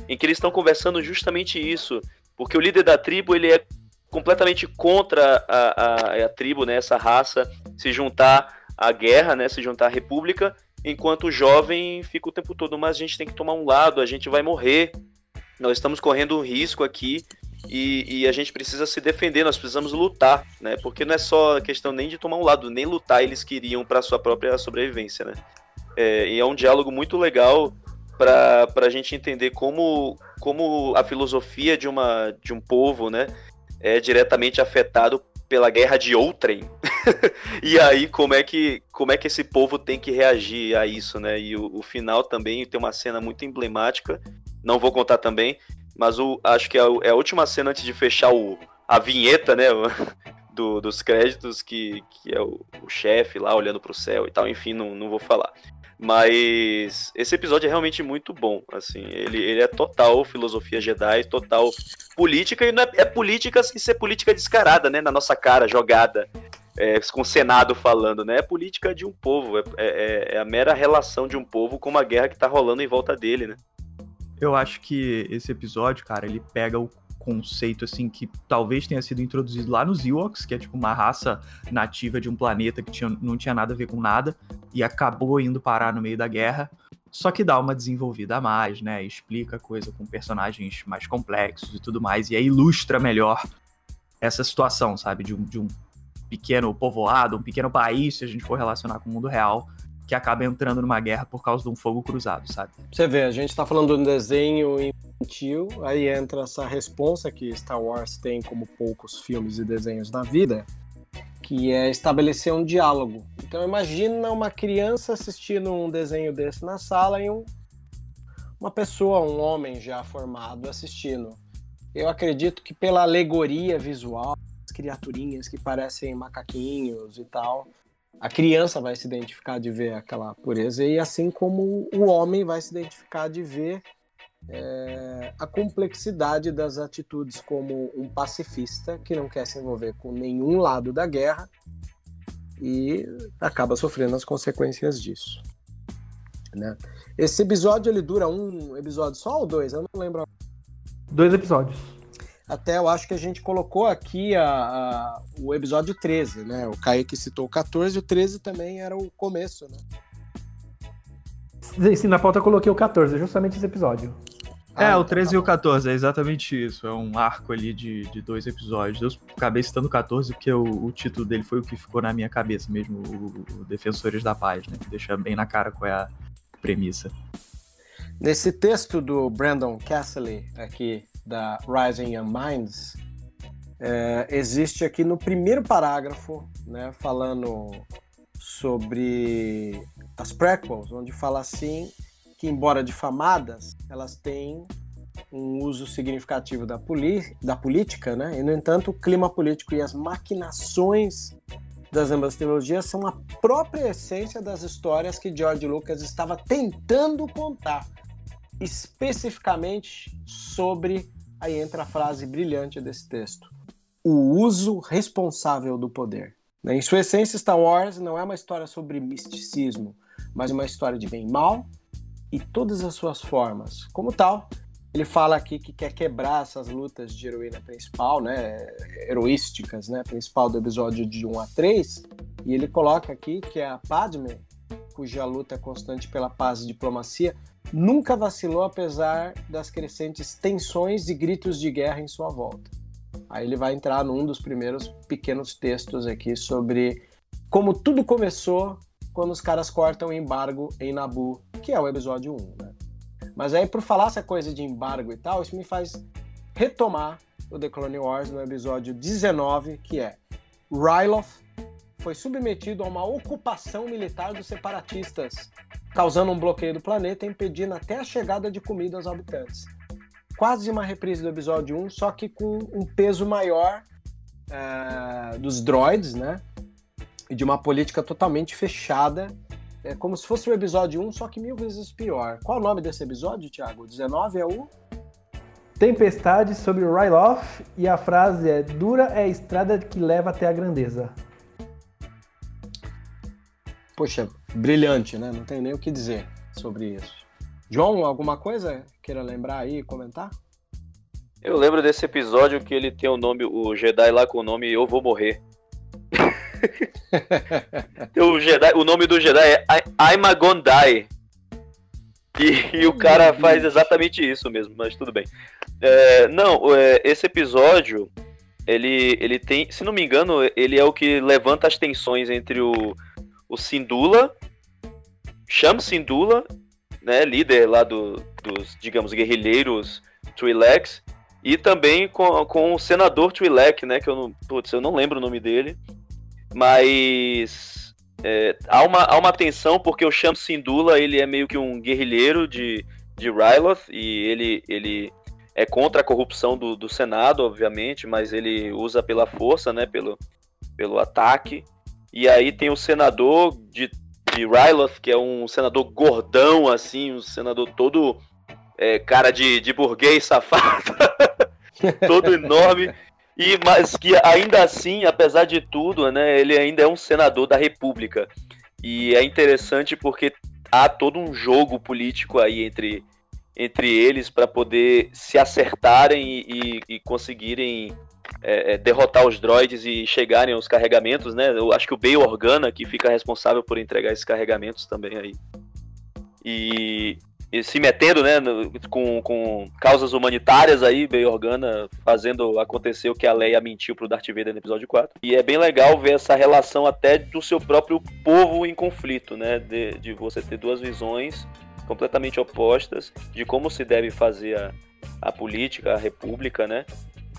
em que eles estão conversando justamente isso, porque o líder da tribo ele é completamente contra a, a, a tribo, né, essa raça, se juntar à guerra, né, se juntar à república, enquanto o jovem fica o tempo todo, mas a gente tem que tomar um lado, a gente vai morrer, nós estamos correndo um risco aqui e, e, a gente precisa se defender, nós precisamos lutar, né? Porque não é só questão nem de tomar um lado, nem lutar eles queriam para sua própria sobrevivência, né? É, e é um diálogo muito legal para a gente entender como, como a filosofia de, uma, de um povo né, é diretamente afetado pela guerra de outrem. (laughs) e aí, como é, que, como é que esse povo tem que reagir a isso, né? E o, o final também tem uma cena muito emblemática. Não vou contar também, mas o, acho que é a, é a última cena antes de fechar o, a vinheta, né? (laughs) Do, dos créditos, que, que é o, o chefe lá olhando para o céu e tal. Enfim, não, não vou falar. Mas esse episódio é realmente muito bom, assim, ele, ele é total filosofia Jedi, total política, e não é, é política sem ser política descarada, né, na nossa cara, jogada, é, com o Senado falando, né, é política de um povo, é, é, é a mera relação de um povo com uma guerra que tá rolando em volta dele, né. Eu acho que esse episódio, cara, ele pega o conceito assim que talvez tenha sido introduzido lá nos Ewoks, que é tipo uma raça nativa de um planeta que tinha, não tinha nada a ver com nada e acabou indo parar no meio da guerra. Só que dá uma desenvolvida a mais, né? Explica a coisa com personagens mais complexos e tudo mais, e aí ilustra melhor essa situação, sabe? De um, de um pequeno povoado, um pequeno país, se a gente for relacionar com o mundo real, que acaba entrando numa guerra por causa de um fogo cruzado, sabe? Você vê, a gente tá falando de um desenho infantil, aí entra essa responsa que Star Wars tem como poucos filmes e desenhos na vida, que é estabelecer um diálogo. Então imagina uma criança assistindo um desenho desse na sala e um, uma pessoa, um homem já formado assistindo. Eu acredito que pela alegoria visual, as criaturinhas que parecem macaquinhos e tal, a criança vai se identificar de ver aquela pureza e assim como o homem vai se identificar de ver é, a complexidade das atitudes como um pacifista que não quer se envolver com nenhum lado da guerra e acaba sofrendo as consequências disso. Né? Esse episódio ele dura um episódio só ou dois? Eu não lembro. Dois episódios. Até eu acho que a gente colocou aqui a, a, o episódio 13, né? O Kaique citou o 14 e o 13 também era o começo, né? Sim, na pauta eu coloquei o 14, justamente esse episódio. É, ah, o 13 tá e o 14, é exatamente isso. É um arco ali de, de dois episódios. Eu acabei citando o 14 porque o, o título dele foi o que ficou na minha cabeça mesmo, o, o Defensores da Paz, né? Que deixa bem na cara qual é a premissa. Nesse texto do Brandon Castle, aqui da Rising Young Minds, é, existe aqui no primeiro parágrafo, né, falando sobre as prequels, onde fala assim que, embora difamadas, elas têm um uso significativo da, da política, né? e, no entanto, o clima político e as maquinações das ambas trilogias são a própria essência das histórias que George Lucas estava tentando contar, especificamente sobre. Aí entra a frase brilhante desse texto: o uso responsável do poder. Né? Em sua essência, Star Wars não é uma história sobre misticismo, mas uma história de bem e mal e todas as suas formas. Como tal, ele fala aqui que quer quebrar essas lutas de heroína principal, né, heroísticas, né, principal do episódio de 1 a 3, e ele coloca aqui que a Padme, cuja luta é constante pela paz e diplomacia, nunca vacilou apesar das crescentes tensões e gritos de guerra em sua volta. Aí ele vai entrar num dos primeiros pequenos textos aqui sobre como tudo começou quando os caras cortam o embargo em Nabu, que é o episódio 1, né? Mas aí, por falar essa coisa de embargo e tal, isso me faz retomar o The Clone Wars no episódio 19, que é Ryloth foi submetido a uma ocupação militar dos separatistas, causando um bloqueio do planeta, impedindo até a chegada de comida aos habitantes. Quase uma reprise do episódio 1, só que com um peso maior uh, dos droids, né? E de uma política totalmente fechada é como se fosse o episódio 1, só que mil vezes pior. Qual o nome desse episódio, Thiago? 19 é o. Tempestade sobre o Ryloth e a frase é: Dura é a estrada que leva até a grandeza. Poxa, brilhante, né? Não tem nem o que dizer sobre isso. John, alguma coisa queira lembrar aí e comentar? Eu lembro desse episódio que ele tem o nome, o Jedi lá com o nome Eu Vou Morrer. (laughs) o, Jedi, o nome do Jedi é I'm a Gondai. E, e, o cara faz exatamente isso mesmo, mas tudo bem. É, não, é, esse episódio, ele, ele tem, se não me engano, ele é o que levanta as tensões entre o, o Sindula, Sham Sindula, né, líder lá do, dos, digamos, guerrilheiros Twi'leks, e também com, com o senador Twi'lek, né, que eu não, putz, eu não lembro o nome dele, mas é, há, uma, há uma tensão porque o Sham Sindula ele é meio que um guerrilheiro de, de Ryloth e ele, ele é contra a corrupção do, do Senado, obviamente, mas ele usa pela força, né, pelo, pelo ataque. E aí tem o senador de, de Ryloth, que é um senador gordão, assim, um senador todo é, cara de, de burguês safado, (laughs) todo enorme. E, mas que ainda assim, apesar de tudo, né, ele ainda é um senador da República. E é interessante porque há todo um jogo político aí entre, entre eles para poder se acertarem e, e, e conseguirem é, é, derrotar os droids e chegarem aos carregamentos, né? Eu acho que o Bail Organa que fica responsável por entregar esses carregamentos também aí. E se metendo né, no, com, com causas humanitárias aí, bem Organa fazendo acontecer o que a Leia mentiu pro Darth Vader no episódio 4. E é bem legal ver essa relação até do seu próprio povo em conflito, né? De, de você ter duas visões completamente opostas de como se deve fazer a, a política, a república, né?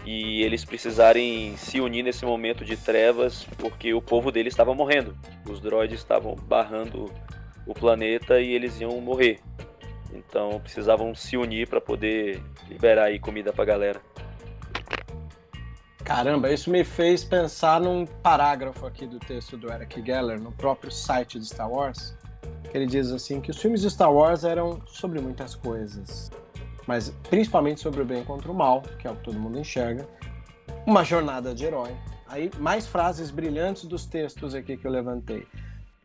E eles precisarem se unir nesse momento de trevas porque o povo deles estava morrendo. Os droids estavam barrando o planeta e eles iam morrer. Então precisavam se unir para poder liberar aí comida pra galera. Caramba, isso me fez pensar num parágrafo aqui do texto do Eric Geller no próprio site de Star Wars. Que ele diz assim que os filmes de Star Wars eram sobre muitas coisas, mas principalmente sobre o bem contra o mal, que é o que todo mundo enxerga, uma jornada de herói, aí mais frases brilhantes dos textos aqui que eu levantei.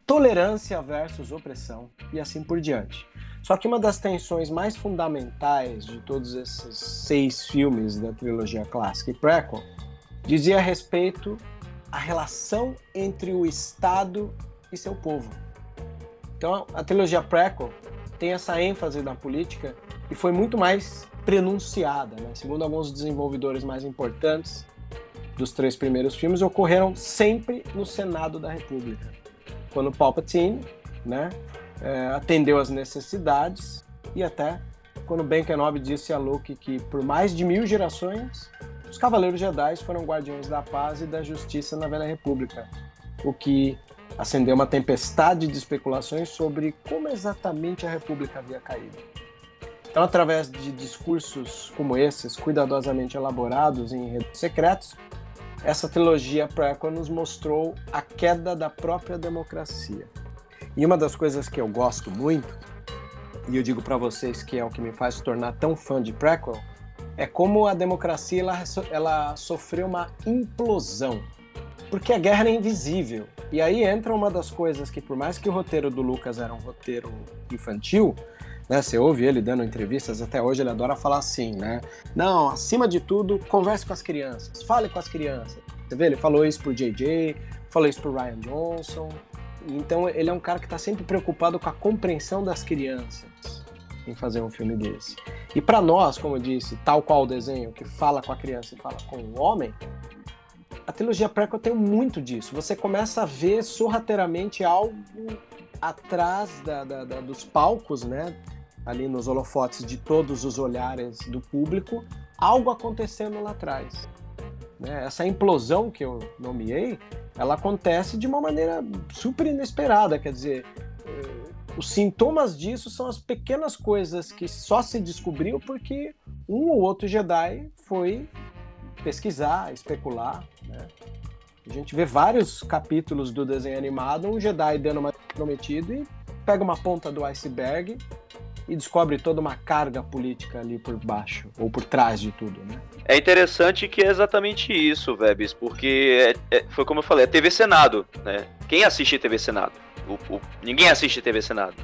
Tolerância versus opressão e assim por diante. Só que uma das tensões mais fundamentais de todos esses seis filmes da trilogia clássica e prequel dizia a respeito a relação entre o Estado e seu povo. Então, a trilogia prequel tem essa ênfase na política e foi muito mais prenunciada, né? segundo alguns desenvolvedores mais importantes dos três primeiros filmes, ocorreram sempre no Senado da República, quando Palpatine, né, é, atendeu às necessidades e até quando Ben Kenobi disse a Luke que por mais de mil gerações os Cavaleiros Jedi foram guardiões da paz e da justiça na Velha República, o que acendeu uma tempestade de especulações sobre como exatamente a República havia caído. Então, através de discursos como esses, cuidadosamente elaborados em redes secretos, essa trilogia prequel nos mostrou a queda da própria democracia. E uma das coisas que eu gosto muito, e eu digo para vocês que é o que me faz tornar tão fã de prequel, é como a democracia ela, ela sofreu uma implosão. Porque a guerra é invisível. E aí entra uma das coisas que, por mais que o roteiro do Lucas era um roteiro infantil, né? Você ouve ele dando entrevistas, até hoje ele adora falar assim, né? Não, acima de tudo, converse com as crianças, fale com as crianças. Você vê, ele falou isso pro JJ, falou isso pro Ryan Johnson. Então ele é um cara que está sempre preocupado com a compreensão das crianças em fazer um filme desse. E para nós, como eu disse, tal qual o desenho que fala com a criança e fala com o homem, a trilogia prequel tem muito disso. Você começa a ver sorrateiramente algo atrás da, da, da, dos palcos, né? Ali nos holofotes de todos os olhares do público, algo acontecendo lá atrás. Né? Essa implosão que eu nomeei, ela acontece de uma maneira super inesperada. Quer dizer, eh, os sintomas disso são as pequenas coisas que só se descobriu porque um ou outro Jedi foi pesquisar, especular. Né? A gente vê vários capítulos do desenho animado, um Jedi dando uma prometido e pega uma ponta do iceberg e descobre toda uma carga política ali por baixo, ou por trás de tudo, né? É interessante que é exatamente isso, Vebs, porque é, é, foi como eu falei, é TV Senado, né? Quem assiste TV Senado? O, o, ninguém assiste TV Senado.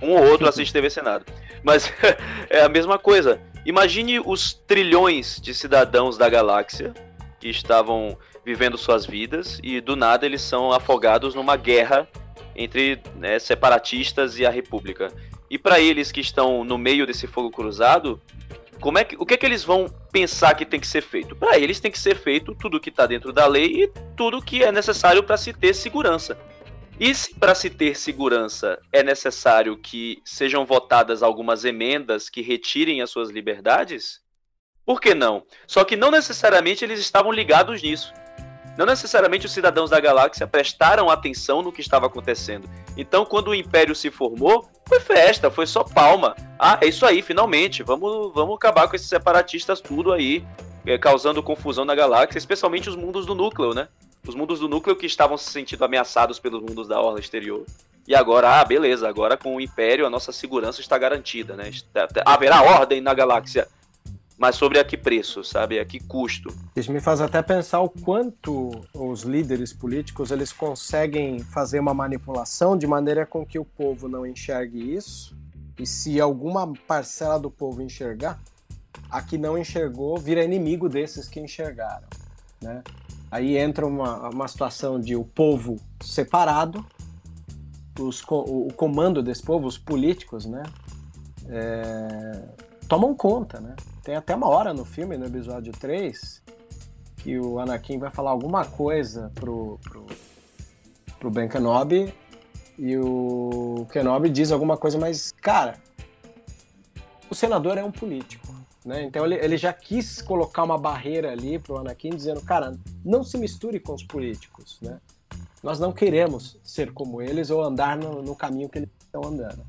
Um ou outro assiste TV Senado. Mas (laughs) é a mesma coisa. Imagine os trilhões de cidadãos da galáxia que estavam vivendo suas vidas e do nada eles são afogados numa guerra entre né, separatistas e a República. E para eles que estão no meio desse fogo cruzado, como é que, o que é que eles vão pensar que tem que ser feito? Para eles tem que ser feito tudo que está dentro da lei e tudo que é necessário para se ter segurança. E se para se ter segurança é necessário que sejam votadas algumas emendas que retirem as suas liberdades, por que não? Só que não necessariamente eles estavam ligados nisso. Não necessariamente os cidadãos da galáxia prestaram atenção no que estava acontecendo. Então, quando o Império se formou, foi festa, foi só palma. Ah, é isso aí, finalmente. Vamos, vamos acabar com esses separatistas tudo aí, é, causando confusão na galáxia, especialmente os mundos do núcleo, né? Os mundos do núcleo que estavam se sentindo ameaçados pelos mundos da orla exterior. E agora, ah, beleza, agora com o Império a nossa segurança está garantida, né? Haverá ordem na galáxia mas sobre a que preço, sabe? A que custo. Isso me faz até pensar o quanto os líderes políticos eles conseguem fazer uma manipulação de maneira com que o povo não enxergue isso. E se alguma parcela do povo enxergar, a que não enxergou vira inimigo desses que enxergaram, né? Aí entra uma, uma situação de o povo separado, os, o, o comando desse povo, os políticos, né? É, tomam conta, né? Tem até uma hora no filme, no episódio 3, que o Anakin vai falar alguma coisa pro, pro, pro Ben Kenobi e o Kenobi diz alguma coisa, mas, cara, o senador é um político. Né? Então ele, ele já quis colocar uma barreira ali pro Anakin, dizendo, cara, não se misture com os políticos. Né? Nós não queremos ser como eles ou andar no, no caminho que eles estão andando.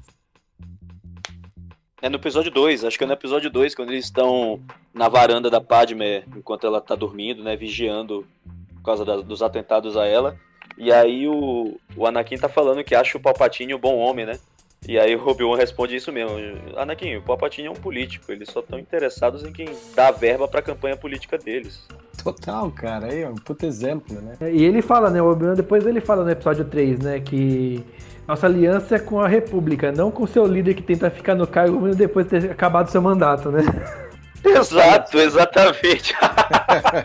É no episódio 2, acho que é no episódio 2, quando eles estão na varanda da Padme, enquanto ela tá dormindo, né, vigiando por causa da, dos atentados a ela. E aí o, o Anakin tá falando que acha o Palpatine um bom homem, né? E aí o Obi-Wan responde isso mesmo. Anakin, o Palpatine é um político, eles só estão interessados em quem dá verba pra campanha política deles. Total, cara, aí é um puto exemplo, né? E ele fala, né? O Obi-Wan depois ele fala no episódio 3, né? Que nossa aliança é com a República, não com o seu líder que tenta ficar no cargo depois de ter acabado seu mandato, né? (laughs) Exato, exatamente.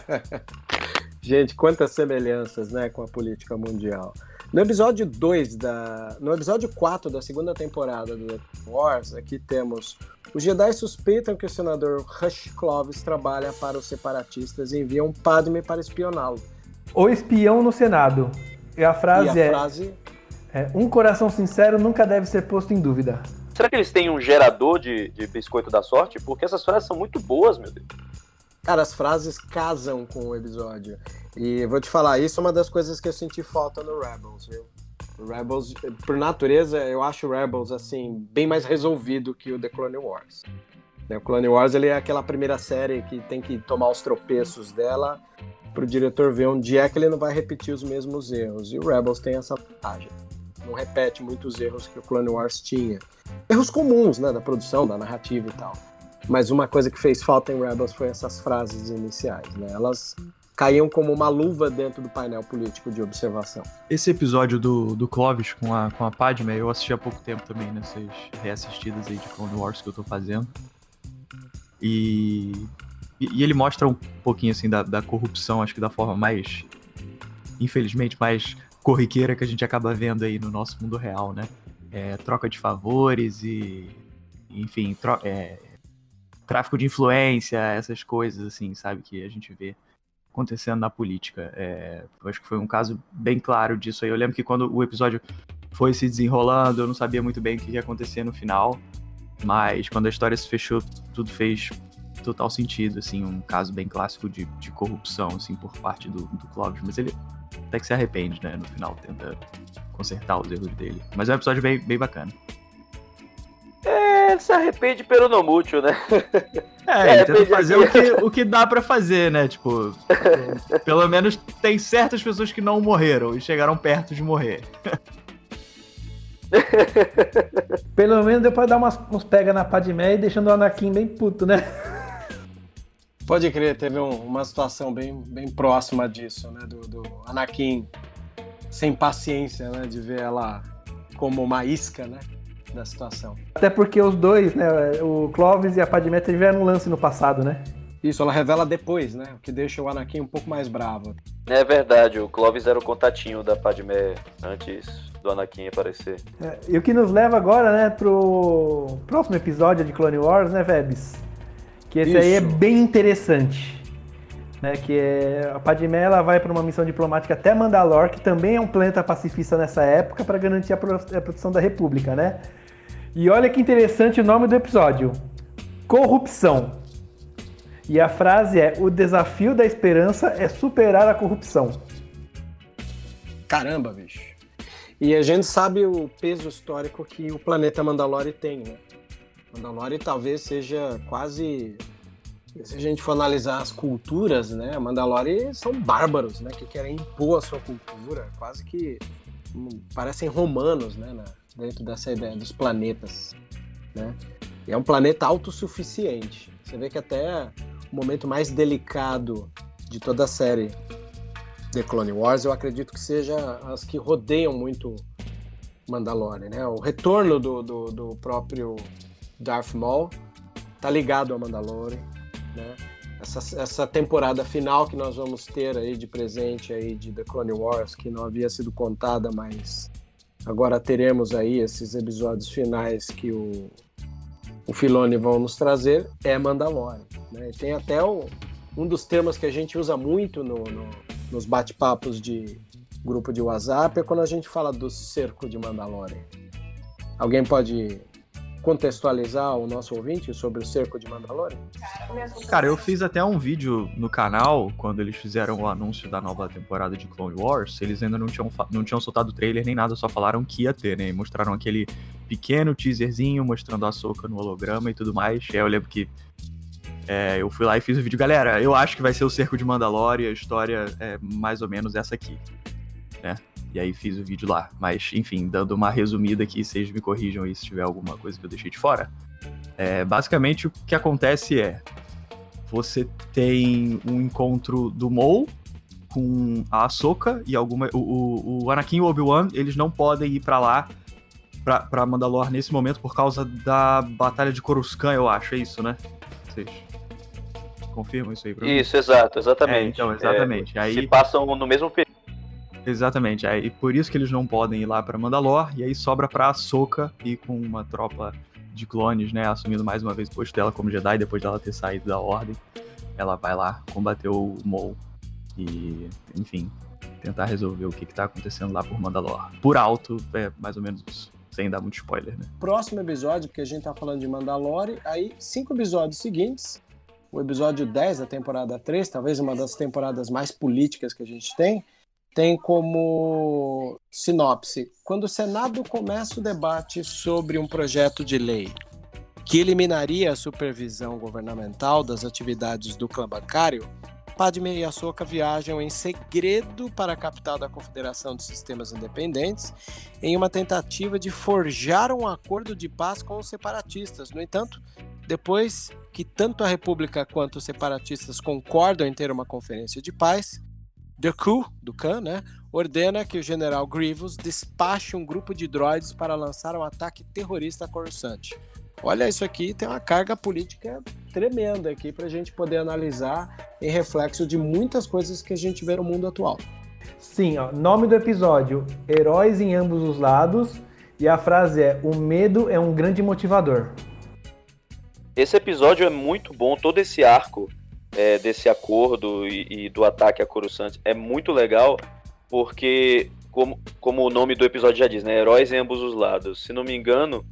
(laughs) Gente, quantas semelhanças, né, com a política mundial. No episódio 2 da. No episódio 4 da segunda temporada do The Wars, aqui temos. Os Jedi suspeitam que o senador Rush Clovis trabalha para os separatistas e enviam Padme para espioná-lo. O espião no Senado. E a frase e a é, frase. É: Um coração sincero nunca deve ser posto em dúvida. Será que eles têm um gerador de, de biscoito da sorte? Porque essas frases são muito boas, meu Deus. Cara, as frases casam com o episódio. E vou te falar, isso é uma das coisas que eu senti falta no Rebels, viu? O Rebels, por natureza, eu acho o Rebels, assim, bem mais resolvido que o The Clone Wars. Né, O Clone Wars, ele é aquela primeira série que tem que tomar os tropeços dela pro diretor ver onde é que ele não vai repetir os mesmos erros. E o Rebels tem essa vantagem. Não repete muitos erros que o Clone Wars tinha. Erros comuns, né, da produção, da narrativa e tal. Mas uma coisa que fez falta em Rebels foi essas frases iniciais, né? Elas caíam como uma luva dentro do painel político de observação. Esse episódio do, do Clovis com a, com a Padme, eu assisti há pouco tempo também nessas reassistidas aí de Clone Wars que eu tô fazendo. E, e, e ele mostra um pouquinho assim da, da corrupção, acho que da forma mais, infelizmente, mais corriqueira que a gente acaba vendo aí no nosso mundo real, né? É, troca de favores e, enfim, é, tráfico de influência, essas coisas assim, sabe, que a gente vê acontecendo na política. É, eu acho que foi um caso bem claro disso aí. Eu lembro que quando o episódio foi se desenrolando, eu não sabia muito bem o que ia acontecer no final, mas quando a história se fechou, tudo fez total sentido, assim, um caso bem clássico de, de corrupção, assim, por parte do, do Clóvis, mas ele até que se arrepende, né, no final, tenta consertar os erros dele. Mas é um episódio bem, bem bacana. É, se arrepende pelo não mútil, né? É, (laughs) É, ele tenta fazer o que, o que dá pra fazer, né? Tipo, (laughs) pelo menos tem certas pessoas que não morreram e chegaram perto de morrer. (laughs) Pelo menos deu pra dar umas, uns pega na Padmé e deixando o Anakin bem puto, né? Pode crer, teve um- uma situação bem, bem próxima disso, né? Do, do Anakin sem paciência, né? De ver ela como uma isca, né? Da situação. Até porque os dois, né? O Clovis e a Padmé tiveram um lance no passado, né? Isso, ela revela depois, né? O que deixa o Anakin um pouco mais bravo. É verdade, o Clovis era o contatinho da Padmé antes do Anakin aparecer. É, E o que nos leva agora, né, pro próximo episódio de Clone Wars, né, Vebs? Que esse aí é Isso. bem interessante. Né, que é, a Padmé ela vai para uma missão diplomática até Mandalore, que também é um planeta pacifista nessa época, para garantir a, pro- a proteção da República, né? E olha que interessante o nome do episódio: Corrupção. E a frase é: O desafio da esperança é superar a corrupção. Caramba, bicho. E a gente sabe o peso histórico que o planeta Mandalore tem, né? Mandalore talvez seja quase. Se a gente for analisar as culturas, né? Mandalore são bárbaros, né? Que querem impor a sua cultura, quase que hum, parecem romanos, né? na- dentro dessa ideia dos planetas, né? E é um planeta autossuficiente. Você vê que até o momento mais delicado de toda a série The Clone Wars, eu acredito que seja as que rodeiam muito Mandalore, né? O retorno do, do, do próprio Darth Maul tá ligado a Mandalore, né? Essa, essa temporada final que nós vamos ter aí de presente aí de The Clone Wars, que não havia sido contada, mas agora teremos aí esses episódios finais que o, o Filoni vão nos trazer, é Mandalore, né? Tem até o, um dos termos que a gente usa muito no, no- nos bate-papos de grupo de WhatsApp é quando a gente fala do cerco de Mandalore. Alguém pode contextualizar o nosso ouvinte sobre o cerco de Mandalore? Cara, eu fiz até um vídeo no canal quando eles fizeram o anúncio da nova temporada de Clone Wars. Eles ainda não tinham, não tinham soltado o trailer nem nada, só falaram que ia ter, né? E mostraram aquele pequeno teaserzinho mostrando a Soca no holograma e tudo mais. E aí eu lembro que é, eu fui lá e fiz o vídeo. Galera, eu acho que vai ser o cerco de Mandalore. A história é mais ou menos essa aqui, né? E aí fiz o vídeo lá. Mas, enfim, dando uma resumida aqui, vocês me corrijam aí se tiver alguma coisa que eu deixei de fora. É, basicamente, o que acontece é. você tem um encontro do Mou com a Ahsoka e alguma. O, o, o Anakin e o Obi-Wan, eles não podem ir para lá, pra, pra Mandalore nesse momento, por causa da Batalha de Coruscant, eu acho. É isso, né? Vocês confirmam isso aí pra mim? Isso, exato, exatamente. É, então, exatamente. É, aí, se passam no mesmo período. Exatamente. Aí, por isso que eles não podem ir lá pra Mandalore, e aí sobra pra Ahsoka ir com uma tropa de clones, né? Assumindo mais uma vez o posto dela como Jedi, depois dela ter saído da Ordem. Ela vai lá combater o Maul e, enfim, tentar resolver o que, que tá acontecendo lá por Mandalore. Por alto, é mais ou menos isso. Sem dar muito spoiler, né? Próximo episódio, porque a gente tá falando de Mandalore, aí cinco episódios seguintes. O episódio 10 da temporada 3, talvez uma das temporadas mais políticas que a gente tem, tem como sinopse: quando o Senado começa o debate sobre um projeto de lei que eliminaria a supervisão governamental das atividades do clã bancário, Padme e Ahsoka viajam em segredo para a capital da Confederação de Sistemas Independentes em uma tentativa de forjar um acordo de paz com os separatistas. No entanto, depois que tanto a República quanto os separatistas concordam em ter uma conferência de paz, Deku, do Khan, né, ordena que o general Grievous despache um grupo de droids para lançar um ataque terrorista a Coruscant. Olha, isso aqui tem uma carga política tremenda aqui para a gente poder analisar em reflexo de muitas coisas que a gente vê no mundo atual. Sim, ó, nome do episódio: Heróis em ambos os lados. E a frase é: O medo é um grande motivador. Esse episódio é muito bom, todo esse arco é, desse acordo e, e, do ataque a Coruscant é muito legal, porque, como, como o nome do episódio já diz, né? Heróis em ambos os lados. Se não me engano,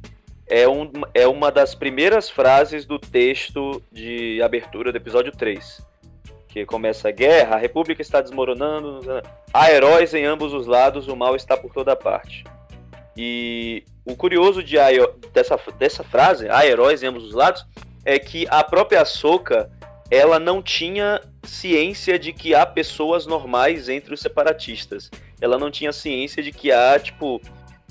é, um, é uma das primeiras frases do texto de abertura do episódio 3. Que começa a guerra, a república está desmoronando, há heróis em ambos os lados, o mal está por toda parte. E o curioso de, dessa, dessa frase, há heróis em ambos os lados, é que a própria Soca ela não tinha ciência de que há pessoas normais entre os separatistas. Ela não tinha ciência de que há, tipo,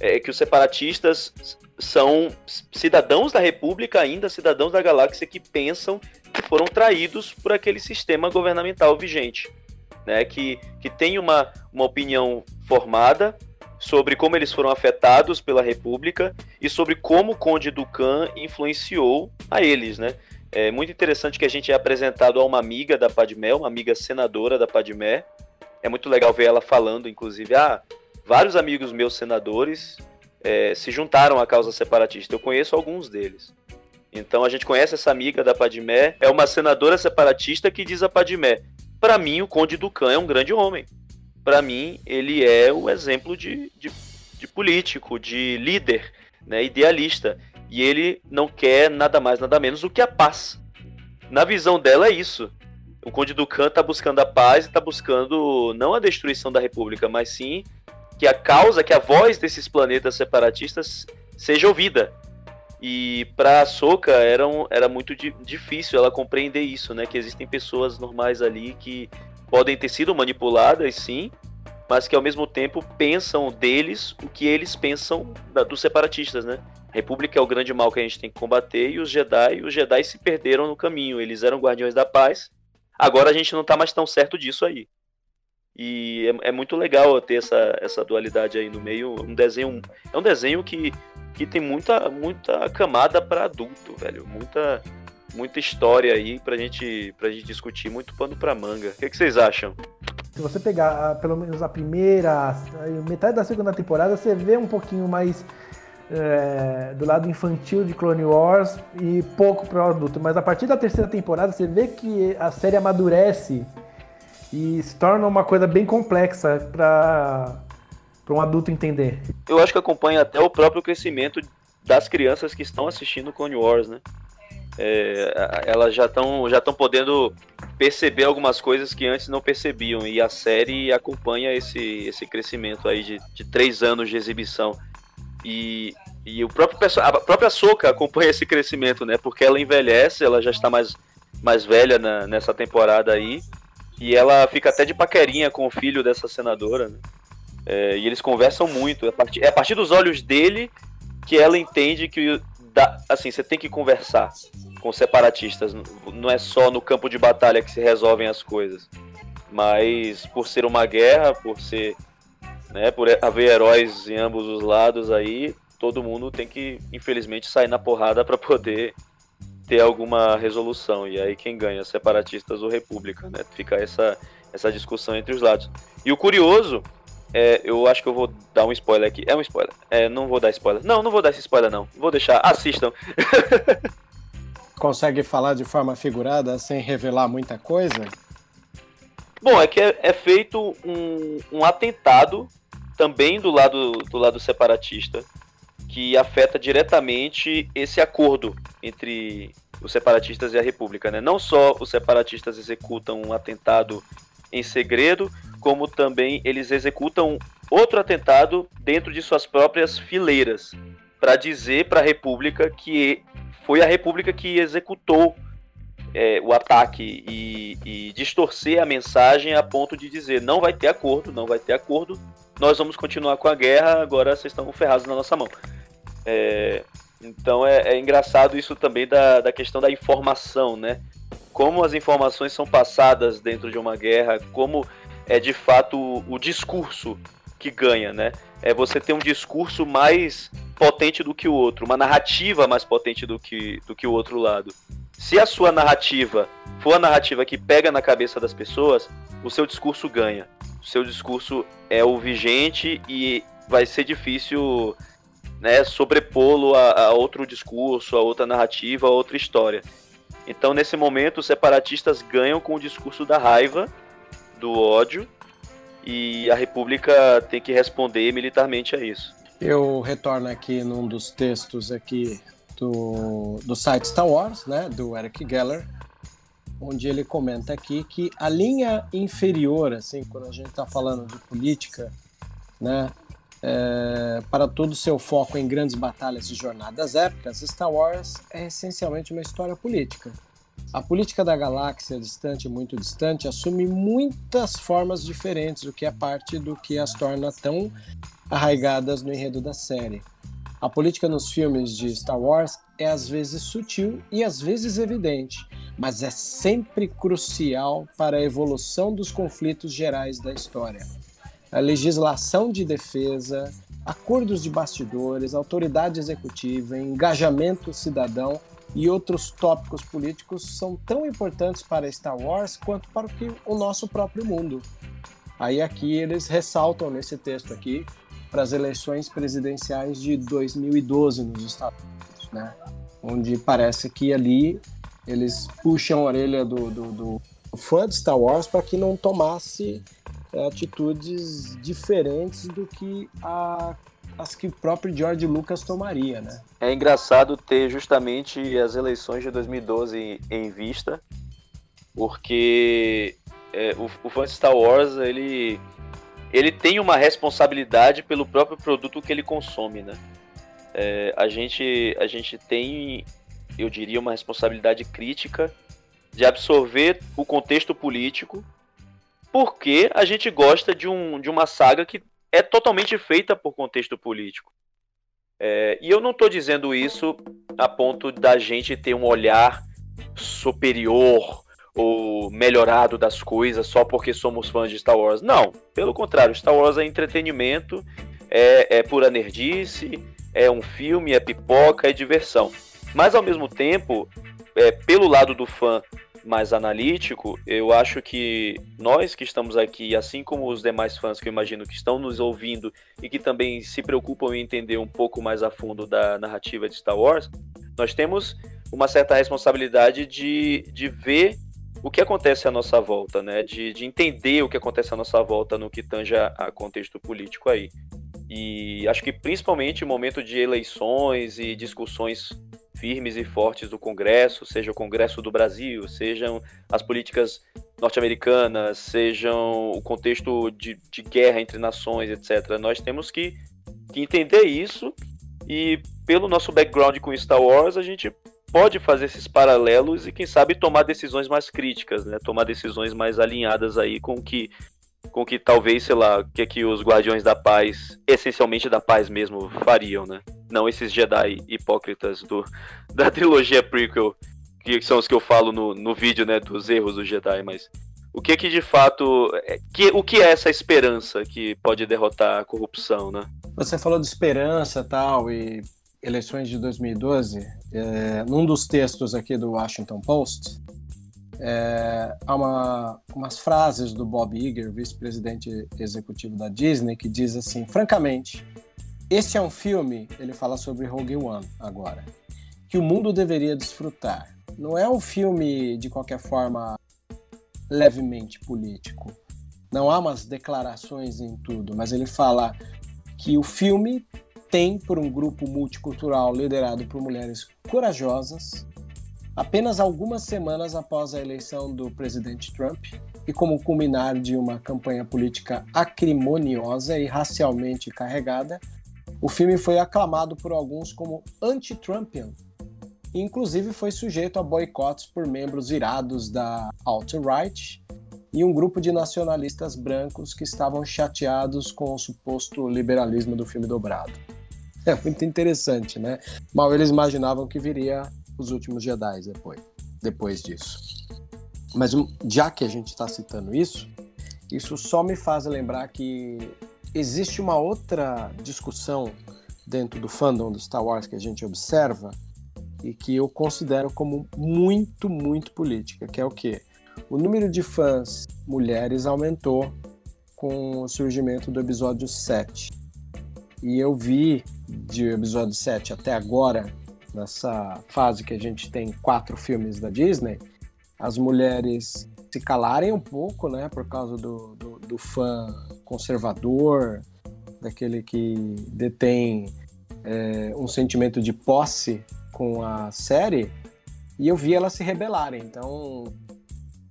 é, que os separatistas são cidadãos da República, ainda cidadãos da galáxia, que pensam que foram traídos por aquele sistema governamental vigente. Né, que, que tem uma, uma opinião formada sobre como eles foram afetados pela República e sobre como o Conde Ducan influenciou a eles. Né? É muito interessante que a gente é apresentado a uma amiga da Padmé, uma amiga senadora da Padmé. É muito legal ver ela falando, inclusive, ah, vários amigos meus senadores é, se juntaram à causa separatista. Eu conheço alguns deles. Então a gente conhece essa amiga da Padmé, é uma senadora separatista que diz a Padmé: para mim o Conde Ducan é um grande homem. Para mim ele é o exemplo de, de, de político, de líder, né, idealista. E ele não quer nada mais, nada menos do que a paz. Na visão dela é isso. O Conde Ducan está buscando a paz e está buscando não a destruição da República, mas sim que a causa, que a voz desses planetas separatistas seja ouvida. E para a Soka era, um, era muito di difícil ela compreender isso, né? Que existem pessoas normais ali que podem ter sido manipuladas, sim, mas que ao mesmo tempo pensam deles o que eles pensam da, dos separatistas, né? A República é o grande mal que a gente tem que combater e os Jedi, os Jedi se perderam no caminho. Eles eram guardiões da paz. Agora a gente não tá mais tão certo disso aí. E é, é, muito legal ter essa, essa dualidade aí no meio. Um desenho. É um desenho que, que tem muita, muita camada para adulto, velho. Muita, muita história aí pra gente, pra gente discutir, muito pano pra manga. O que, que vocês acham? Se você pegar ah, pelo menos a primeira, metade da segunda temporada, você vê um pouquinho mais é, do lado infantil de Clone Wars e pouco pro adulto. Mas a partir da terceira temporada, você vê que a série amadurece e se torna uma coisa bem complexa para um adulto entender. Eu acho que acompanha até o próprio crescimento das crianças que estão assistindo Clone Wars, né? É, elas já estão já estão podendo perceber algumas coisas que antes não percebiam e a série acompanha esse, esse crescimento aí de, de três anos de exibição e, e o próprio a própria Soca acompanha esse crescimento né porque ela envelhece ela já está mais mais velha na, nessa temporada aí e ela fica até de paquerinha com o filho dessa senadora, né? É, e eles conversam muito. É a, partir, é a partir dos olhos dele que ela entende que, assim, você tem que conversar com separatistas. Não é só no campo de batalha que se resolvem as coisas, mas por ser uma guerra, por ser, né, por haver heróis em ambos os lados aí, todo mundo tem que, infelizmente, sair na porrada para poder ter alguma resolução. E aí quem ganha, separatistas ou república, né? Fica essa essa discussão entre os lados. E o curioso é, eu acho que eu vou dar um spoiler aqui. É um spoiler. É, não vou dar spoiler. Não, não vou dar esse spoiler, não. Vou deixar. Assistam. (laughs) Consegue falar de forma figurada sem revelar muita coisa? Bom, é que é, é feito um, um, atentado também do lado, do lado separatista que afeta diretamente esse acordo entre os separatistas e a República. Né? Não só os separatistas executam um atentado em segredo, como também eles executam outro atentado dentro de suas próprias fileiras, para dizer para a República que foi a República que executou é, o ataque e, e, distorcer a mensagem a ponto de dizer não vai ter acordo, não vai ter acordo, nós vamos continuar com a guerra, agora vocês estão ferrados na nossa mão. É, então é, é, engraçado isso também da, da questão da informação, né? como as informações são passadas dentro de uma guerra, como é de fato o, o discurso que ganha, né? É você ter um discurso mais potente do que o outro, uma narrativa mais potente do que, do que o outro lado. Se a sua narrativa for a narrativa que pega na cabeça das pessoas, o seu discurso ganha. O seu discurso é o vigente e vai ser difícil né, sobrepô-lo a, a outro discurso, a outra narrativa, a outra história. Então, nesse momento, os separatistas ganham com o discurso da raiva, do ódio, e a República tem que responder militarmente a isso. Eu retorno aqui num dos textos aqui do, do site Star Wars, né, do Eric Geller, onde ele comenta aqui que a linha inferior, assim, quando a gente está falando de política, né, é, para todo o seu foco em grandes batalhas e jornadas épicas, Star Wars é essencialmente uma história política. A política da galáxia distante, muito distante, assume muitas formas diferentes, o que é parte do que as torna tão arraigadas no enredo da série. A política nos filmes de Star Wars é às vezes sutil e às vezes evidente, mas é sempre crucial para a evolução dos conflitos gerais da história a legislação de defesa, acordos de bastidores, autoridade executiva, engajamento cidadão e outros tópicos políticos são tão importantes para Star Wars quanto para o, que, o nosso próprio mundo. Aí aqui eles ressaltam nesse texto aqui para as eleições presidenciais de 2012 nos Estados Unidos, né? Onde parece que ali eles puxam a orelha do, do, do fã de Star Wars para que não tomasse atitudes diferentes do que a, as que o próprio George Lucas tomaria, né? É engraçado ter justamente as eleições de 2012 em vista, porque é, o, o fã de Star Wars ele ele tem uma responsabilidade pelo próprio produto que ele consome, né? É, a gente a gente tem, eu diria, uma responsabilidade crítica de absorver o contexto político porque a gente gosta de, um, de uma saga que é totalmente feita por contexto político. É, e eu não estou dizendo isso a ponto da gente ter um olhar superior ou melhorado das coisas só porque somos fãs de Star Wars. Não, pelo contrário, Star Wars é entretenimento, é, é pura nerdice, é um filme, é pipoca, é diversão. Mas ao mesmo tempo, é, pelo lado do fã mais analítico, eu acho que nós que estamos aqui, assim como os demais fãs que eu imagino que estão nos ouvindo e que também se preocupam em entender um pouco mais a fundo da narrativa de Star Wars, nós temos uma certa responsabilidade de, de ver o que acontece à nossa volta, né? De, de entender o que acontece à nossa volta no que tange a, contexto político aí. E acho que principalmente em momento de eleições e discussões firmes e fortes do Congresso, seja o Congresso do Brasil, sejam as políticas norte-americanas, sejam o contexto de, de, guerra entre nações, etc. Nós temos que, que entender isso e, pelo nosso background com Star Wars, a gente pode fazer esses paralelos e, quem sabe, tomar decisões mais críticas, né? tomar decisões mais alinhadas aí com que com que talvez, sei lá, o que, é que os Guardiões da Paz, essencialmente da paz mesmo, fariam, né? Não esses Jedi hipócritas do, da trilogia prequel que são os que eu falo no, no vídeo, né, dos erros do Jedi, mas o que que de fato, é, que, o que é essa esperança que pode derrotar a corrupção, né? Você falou de esperança tal e eleições de 2012. É, num dos textos aqui do Washington Post, é, há uma, umas frases do Bob Iger, vice-presidente executivo da Disney, que diz assim: francamente, este é um filme, ele fala sobre Rogue One agora, que o mundo deveria desfrutar. Não é um filme, de qualquer forma, levemente político. Não há umas declarações em tudo, mas ele fala que o filme tem por um grupo multicultural liderado por mulheres corajosas, apenas algumas semanas após a eleição do presidente Trump e como culminar de uma campanha política acrimoniosa e racialmente carregada, o filme foi aclamado por alguns como anti-Trumpian e inclusive foi sujeito a boicotes por membros irados da alt-right e um grupo de nacionalistas brancos que estavam chateados com o suposto liberalismo do filme dobrado. É muito interessante, né? Mal eles imaginavam que viria os últimos Jedi depois, depois disso. Mas já que a gente está citando isso, isso só me faz lembrar que existe uma outra discussão dentro do fandom do Star Wars que a gente observa e que eu considero como muito, muito política, que é o quê? O número de fãs mulheres aumentou com o surgimento do episódio 7. E eu vi de episódio 7 até agora, nessa fase que a gente tem quatro filmes da Disney, as mulheres se calarem um pouco, né, por causa do, do, do fã conservador, daquele que detém é, um sentimento de posse com a série e eu vi elas se rebelarem. Então,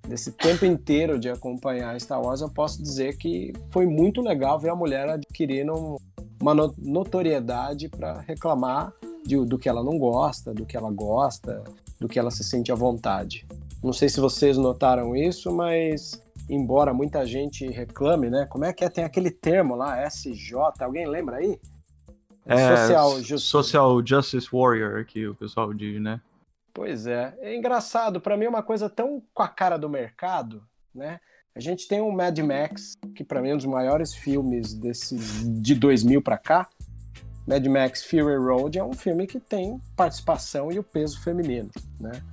nesse tempo inteiro de acompanhar Star Wars, eu posso dizer que foi muito legal ver a mulher adquirindo uma notoriedade para reclamar de, do que ela não gosta, do que ela gosta, do que ela se sente à vontade. Não sei se vocês notaram isso, mas embora muita gente reclame, né? Como é que é? Tem aquele termo lá, SJ, alguém lembra aí? É, social, justice. social Justice Warrior, que o pessoal diz, né? Pois é. É engraçado, para mim é uma coisa tão com a cara do mercado, né? A gente tem o Mad Max, que para mim é um dos maiores filmes desse, de 2000 para cá. Mad Max Fury Road é um filme que tem participação e o peso feminino, né?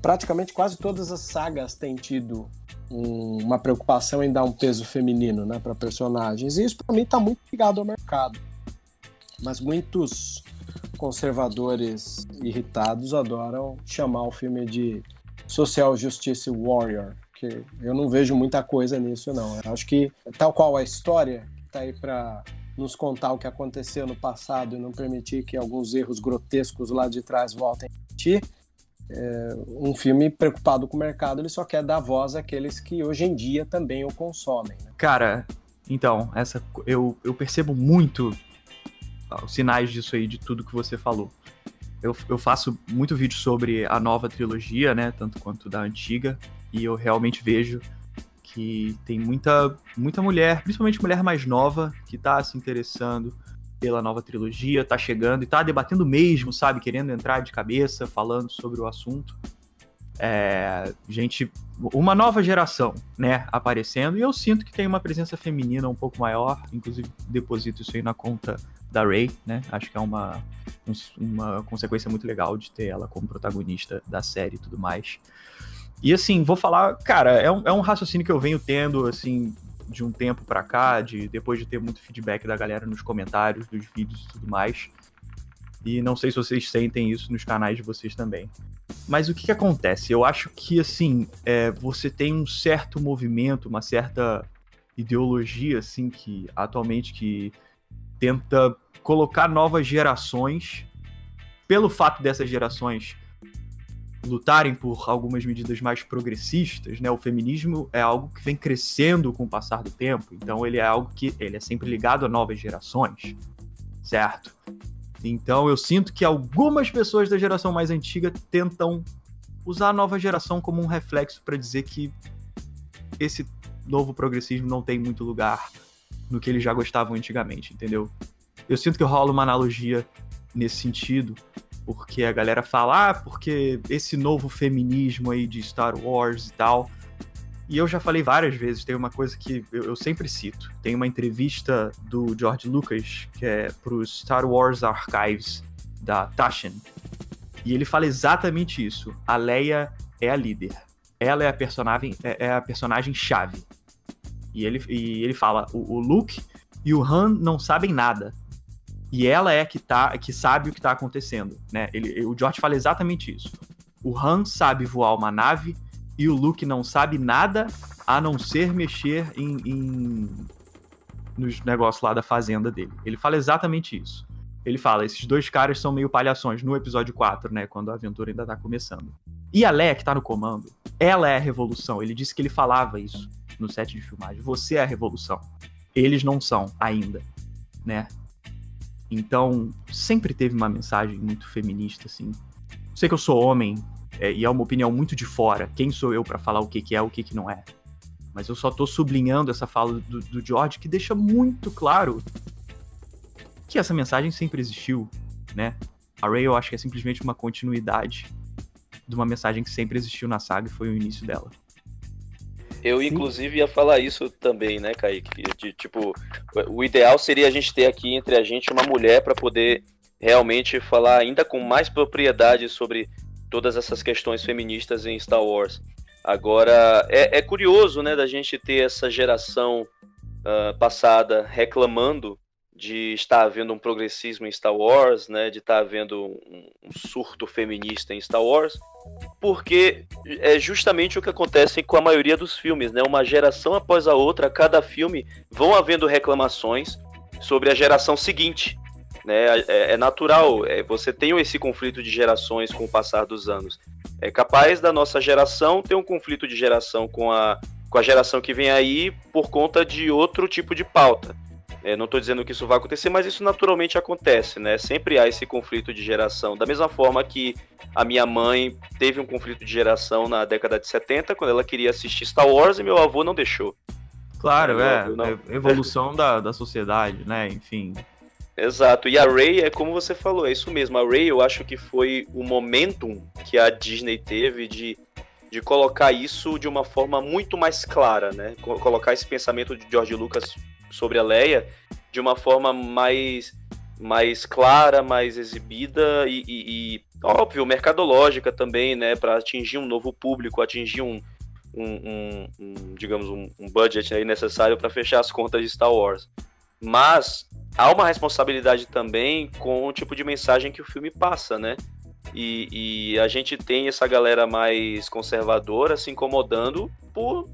Praticamente quase todas as sagas têm tido um, uma preocupação em dar um peso feminino, né, para personagens. E isso para mim está muito ligado ao mercado mas muitos conservadores irritados adoram chamar o filme de Social Justice Warrior, que eu não vejo muita coisa nisso não. Eu acho que tal qual a história está aí para nos contar o que aconteceu no passado e não permitir que alguns erros grotescos lá de trás voltem a repetir. É, um filme preocupado com o mercado, ele só quer dar voz àqueles que hoje em dia também o consomem. Né? Cara, então, essa eu, eu percebo muito os sinais disso aí, de tudo que você falou. Eu, eu faço muito vídeo sobre a nova trilogia, né? Tanto quanto da antiga. E eu realmente vejo que tem muita, muita mulher, principalmente mulher mais nova, que tá se interessando pela nova trilogia, tá chegando e tá debatendo mesmo, sabe? Querendo entrar de cabeça, falando sobre o assunto. É, gente, uma nova geração, né, aparecendo, e eu sinto que tem uma presença feminina um pouco maior, inclusive deposito isso aí na conta da Rey, né? Acho que é uma, uma consequência muito legal de ter ela como protagonista da série e tudo mais. E assim, vou falar, cara, é um, é um raciocínio que eu venho tendo, assim, de um tempo para cá, de depois de ter muito feedback da galera nos comentários dos vídeos e tudo mais. E não sei se vocês sentem isso nos canais de vocês também. Mas o que, que acontece? Eu acho que, assim, é, você tem um certo movimento, uma certa ideologia, assim, que atualmente que tenta colocar novas gerações, pelo fato dessas gerações lutarem por algumas medidas mais progressistas, né? O feminismo é algo que vem crescendo com o passar do tempo, então ele é algo que ele é sempre ligado a novas gerações, certo? Então eu sinto que algumas pessoas da geração mais antiga tentam usar a nova geração como um reflexo para dizer que esse novo progressismo não tem muito lugar no que eles já gostavam antigamente, entendeu? Eu sinto que rola uma analogia nesse sentido porque a galera fala, ah, porque esse novo feminismo aí de Star Wars e tal. E eu já falei várias vezes, tem uma coisa que eu, eu sempre cito. Tem uma entrevista do George Lucas, que é pro Star Wars Archives, da Taschen. E ele fala exatamente isso. A Leia é a líder. Ela é a personagem, é, é a personagem chave. E ele, e ele fala: o, o Luke e o Han não sabem nada. E ela é que, tá, que sabe o que está acontecendo. Né? Ele, o George fala exatamente isso. O Han sabe voar uma nave e o Luke não sabe nada a não ser mexer em, em nos negócios lá da fazenda dele. Ele fala exatamente isso. Ele fala, esses dois caras são meio palhações no episódio 4, né, quando a aventura ainda tá começando. E a Leia que tá no comando, ela é a revolução. Ele disse que ele falava isso no set de filmagem. Você é a revolução. Eles não são ainda, né? Então, sempre teve uma mensagem muito feminista assim. Sei que eu sou homem, é, e é uma opinião muito de fora. Quem sou eu para falar o que, que é o que, que não é? Mas eu só tô sublinhando essa fala do, do George que deixa muito claro que essa mensagem sempre existiu, né? A Rey eu acho que é simplesmente uma continuidade de uma mensagem que sempre existiu na saga e foi o início dela. Eu, Sim. inclusive, ia falar isso também, né, Kaique? De, tipo, o ideal seria a gente ter aqui entre a gente uma mulher para poder realmente falar ainda com mais propriedade sobre todas essas questões feministas em Star Wars. Agora, é, é curioso, né, da gente ter essa geração uh, passada reclamando de estar havendo um progressismo em Star Wars, né, de estar havendo um, surto feminista em Star Wars, porque é justamente o que acontece com a maioria dos filmes, né, uma geração após a outra, cada filme vão havendo reclamações sobre a geração seguinte, né? É, é natural, é, você tem esse conflito de gerações com o passar dos anos. É capaz da nossa geração ter um conflito de geração com a, com a geração que vem aí por conta de outro tipo de pauta. É, não estou dizendo que isso vai acontecer, mas isso naturalmente acontece, né? Sempre há esse conflito de geração. Da mesma forma que a minha mãe teve um conflito de geração na década de 70, quando ela queria assistir Star Wars e meu avô não deixou. Claro, é. é evolução da, da sociedade, né? Enfim. Exato. E a Ray é como você falou, é isso mesmo. A Ray eu acho que foi o momentum que a Disney teve de, de colocar isso de uma forma muito mais clara, né? Colocar esse pensamento de George Lucas sobre a Leia de uma forma mais mais clara, mais exibida e, e, e óbvio, mercadológica também, né, para atingir um novo público, atingir um, um, um, um digamos, um, um budget aí necessário para fechar as contas de Star Wars. Mas há uma responsabilidade também com o tipo de mensagem que o filme passa, né? E, e, a gente tem essa galera mais conservadora se incomodando por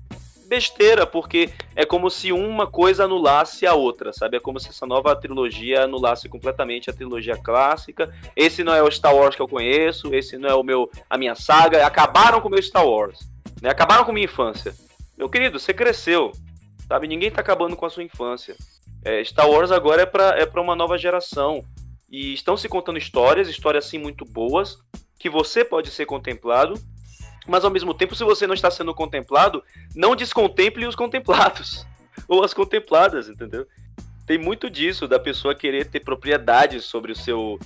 besteira, porque é como se uma coisa anulasse a outra, sabe? É como se essa nova trilogia anulasse completamente a trilogia clássica. Esse não é o Star Wars que eu conheço, esse não é o meu a minha saga. Acabaram com o meu Star Wars, né? Acabaram com minha infância. Meu querido, você cresceu, sabe? Ninguém tá acabando com a sua infância. É, Star Wars agora é para é uma nova geração. E estão se contando histórias, histórias assim muito boas, que você pode ser contemplado, mas ao mesmo tempo, se você não está sendo contemplado, não descontemple os contemplados. (laughs) Ou as contempladas, entendeu? Tem muito disso, da pessoa querer ter propriedade sobre o seu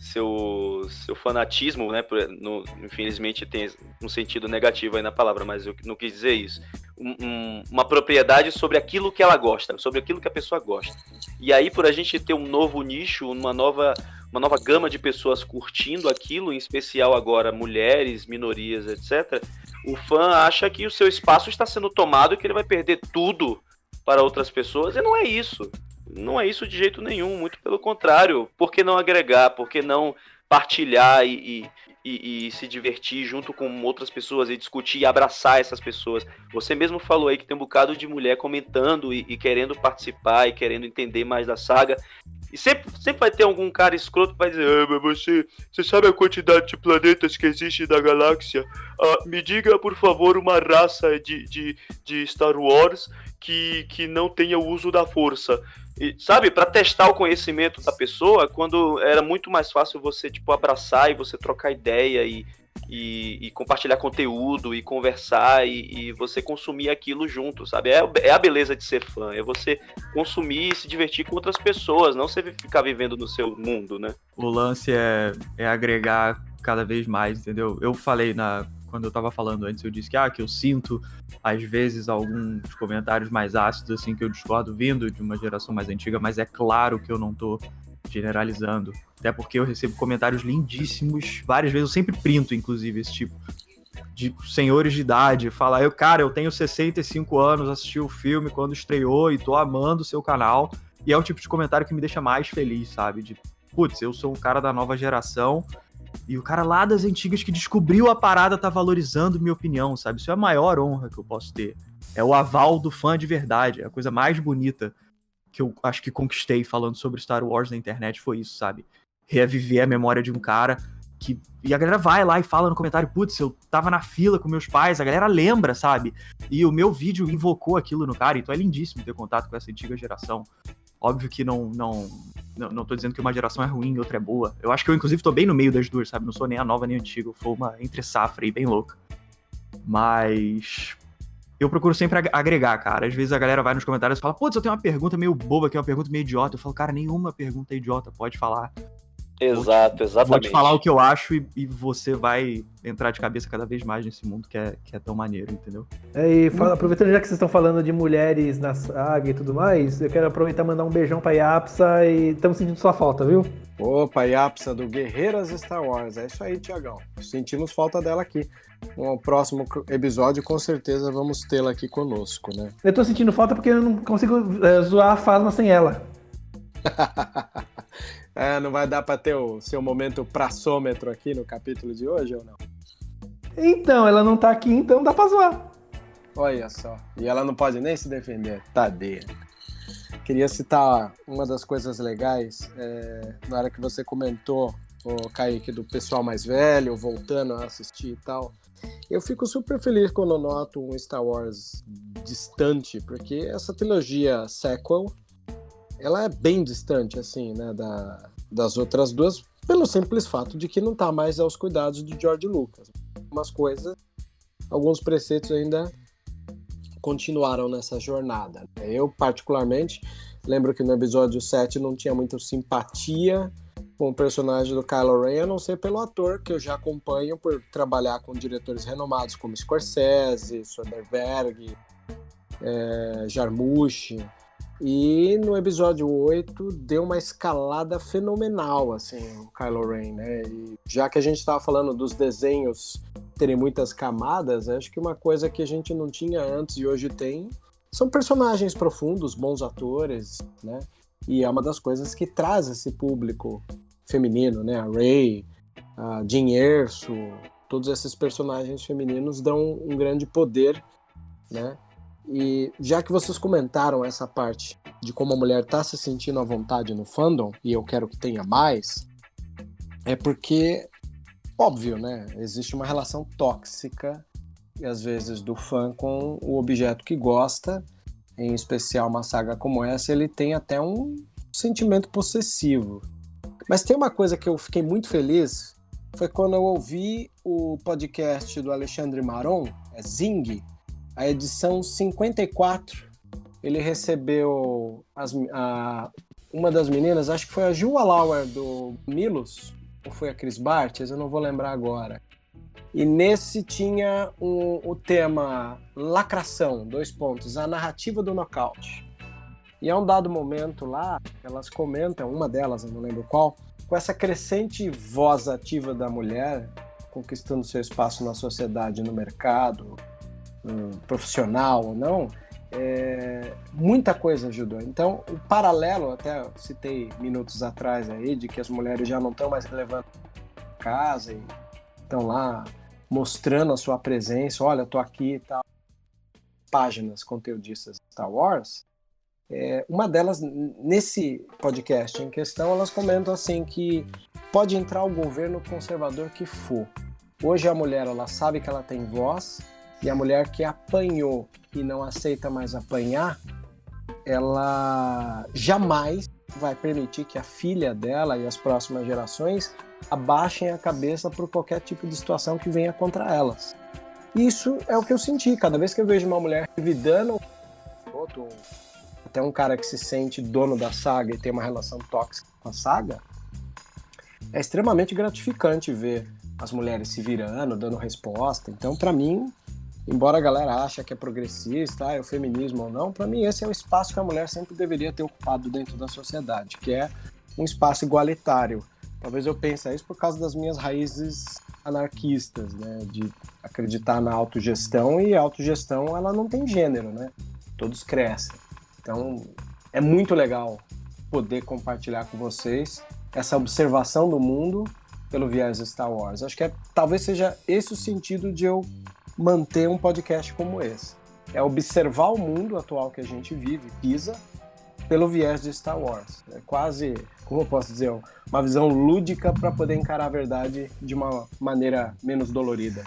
seu, seu fanatismo, né? No, infelizmente tem um sentido negativo aí na palavra, mas eu não quis dizer isso. Um, um, uma propriedade sobre aquilo que ela gosta, sobre aquilo que a pessoa gosta. E aí, por a gente ter um novo nicho, uma nova, uma nova gama de pessoas curtindo aquilo, em especial agora mulheres, minorias, etc., o fã acha que o seu espaço está sendo tomado e que ele vai perder tudo para outras pessoas, e não é isso. Não é isso de jeito nenhum, muito pelo contrário. Por que não agregar? Por que não partilhar e, e, e, se divertir junto com outras pessoas e discutir e abraçar essas pessoas? Você mesmo falou aí que tem um bocado de mulher comentando e, e querendo participar e querendo entender mais da saga. E sempre, sempre vai ter algum cara escroto que vai dizer: ah, mas você, você sabe a quantidade de planetas que existe na galáxia? Ah, me diga, por favor, uma raça de, de, de Star Wars que, que não tenha o uso da força. E, sabe, para testar o conhecimento da pessoa, quando era muito mais fácil você, tipo, abraçar e você trocar ideia e, e, e compartilhar conteúdo e conversar e, e, você consumir aquilo junto, sabe? É, é, a beleza de ser fã, é você consumir e se divertir com outras pessoas, não você ficar vivendo no seu mundo, né? O lance é, é agregar cada vez mais, entendeu? Eu falei na quando eu tava falando antes, eu disse que, ah, que eu sinto, às vezes, alguns comentários mais ácidos, assim, que eu discordo vindo de uma geração mais antiga, mas é claro que eu não tô generalizando. Até porque eu recebo comentários lindíssimos, várias vezes, eu sempre printo, inclusive, esse tipo. De senhores de idade, falar, eu, cara, eu tenho 65 anos, assisti o filme quando estreou e tô amando o seu canal. E é o tipo de comentário que me deixa mais feliz, sabe? De, putz, eu sou um cara da nova geração e o cara lá das antigas que descobriu a parada tá valorizando minha opinião, sabe? Isso é a maior honra que eu posso ter. É o aval do fã de verdade, é a coisa mais bonita que eu acho que conquistei falando sobre Star Wars na internet foi isso, sabe? Reviver a memória de um cara que. E a galera vai lá e fala no comentário, putz, eu tava na fila com meus pais, a galera lembra, sabe? E o meu vídeo invocou aquilo no cara, então é lindíssimo ter contato com essa antiga geração. Óbvio que não, não, não, não tô dizendo que uma geração é ruim e outra é boa. Eu acho que eu, inclusive, tô bem no meio das duas, sabe? Não sou nem a nova nem a antiga, sou uma entre safra aí, bem louca. Mas eu procuro sempre agregar, cara. Às vezes a galera vai nos comentários e fala, putz, eu tenho uma pergunta meio boba aqui, uma pergunta meio idiota. Eu falo, cara, nenhuma pergunta é idiota, pode falar. Exato, exatamente. Vou te falar o que eu acho e, e, você vai entrar de cabeça cada vez mais nesse mundo que é, que é tão maneiro, entendeu? É, e fala, aproveitando já que vocês estão falando de mulheres na saga e tudo mais, eu quero aproveitar e mandar um beijão pra Yapsa e estamos sentindo sua falta, viu? Opa, Yapsa do Guerreiras Star Wars. É isso aí, Tiagão. Sentimos falta dela aqui. No próximo episódio, com certeza, vamos tê-la aqui conosco, né? Eu tô sentindo falta porque eu não consigo é, zoar a Fasma sem ela. (laughs) é, não vai dar pra ter o seu momento praçômetro aqui no capítulo de hoje ou não? Então, ela não tá aqui, então dá pra zoar. Olha só. E ela não pode nem se defender. Tadeia. Queria citar uma das coisas legais, é, na hora que você comentou, o Kaique, do pessoal mais velho, voltando a assistir e tal. Eu fico super feliz quando noto um Star Wars distante, porque essa trilogia sequel, ela é bem distante, assim, né, da, das outras duas, pelo simples fato de que não está mais aos cuidados de George Lucas. Umas coisas, alguns preceitos ainda continuaram nessa jornada. Eu, particularmente, lembro que no episódio 7 não tinha muita simpatia com o personagem do Kylo Ren, a não ser pelo ator que eu já acompanho por trabalhar com diretores renomados como Scorsese, Soderbergh, é, Jarmusch. E no episódio 8 deu uma escalada fenomenal, assim, o Kylo Ren, né? E já que a gente estava falando dos desenhos terem muitas camadas, acho que uma coisa que a gente não tinha antes e hoje tem são personagens profundos, bons atores, né? E é uma das coisas que traz esse público feminino, né? A Ray, a Jean Erso, todos esses personagens femininos dão um grande poder, né? E já que vocês comentaram essa parte de como a mulher está se sentindo à vontade no fandom, e eu quero que tenha mais, é porque, óbvio, né? Existe uma relação tóxica, e às vezes, do fã com o objeto que gosta, em especial uma saga como essa, ele tem até um sentimento possessivo. Mas tem uma coisa que eu fiquei muito feliz, foi quando eu ouvi o podcast do Alexandre Maron, é Zing, a edição 54. Ele recebeu as, a, uma das meninas, acho que foi a Jua Lauer do Milos, ou foi a Cris Bartes, eu não vou lembrar agora. E nesse tinha um, o tema lacração, dois pontos, a narrativa do nocaute. E a um dado momento lá, elas comentam, uma delas, eu não lembro qual, com essa crescente voz ativa da mulher, conquistando seu espaço na sociedade, no mercado, profissional ou não, é, muita coisa ajudou. Então, o paralelo, até citei minutos atrás aí, de que as mulheres já não estão mais levando casa e estão lá mostrando a sua presença, olha, tô aqui e tal. Páginas conteudistas Star Wars, é, uma delas, nesse podcast em questão, elas comentam assim que pode entrar o governo conservador que for. Hoje a mulher ela sabe que ela tem voz e a mulher que apanhou e não aceita mais apanhar, ela jamais vai permitir que a filha dela e as próximas gerações abaixem a cabeça por qualquer tipo de situação que venha contra elas. Isso é o que eu senti. Cada vez que eu vejo uma mulher revidando outro, até um cara que se sente dono da saga e tem uma relação tóxica com a saga, é extremamente gratificante ver as mulheres se virando, dando resposta. Então, para mim, embora a galera ache que é progressista, ah, é o feminismo ou não, para mim esse é o espaço que a mulher sempre deveria ter ocupado dentro da sociedade, que é um espaço igualitário. Talvez eu pense isso por causa das minhas raízes anarquistas, né, de acreditar na autogestão e a autogestão ela não tem gênero, né? Todos crescem. Então, é muito legal poder compartilhar com vocês essa observação do mundo pelo viés Star Wars. Acho que é, talvez seja esse o sentido de eu manter um podcast como esse. É observar o mundo atual que a gente vive, pisa, pelo viés de Star Wars. É quase, como eu posso dizer, uma visão lúdica para poder encarar a verdade de uma maneira menos dolorida.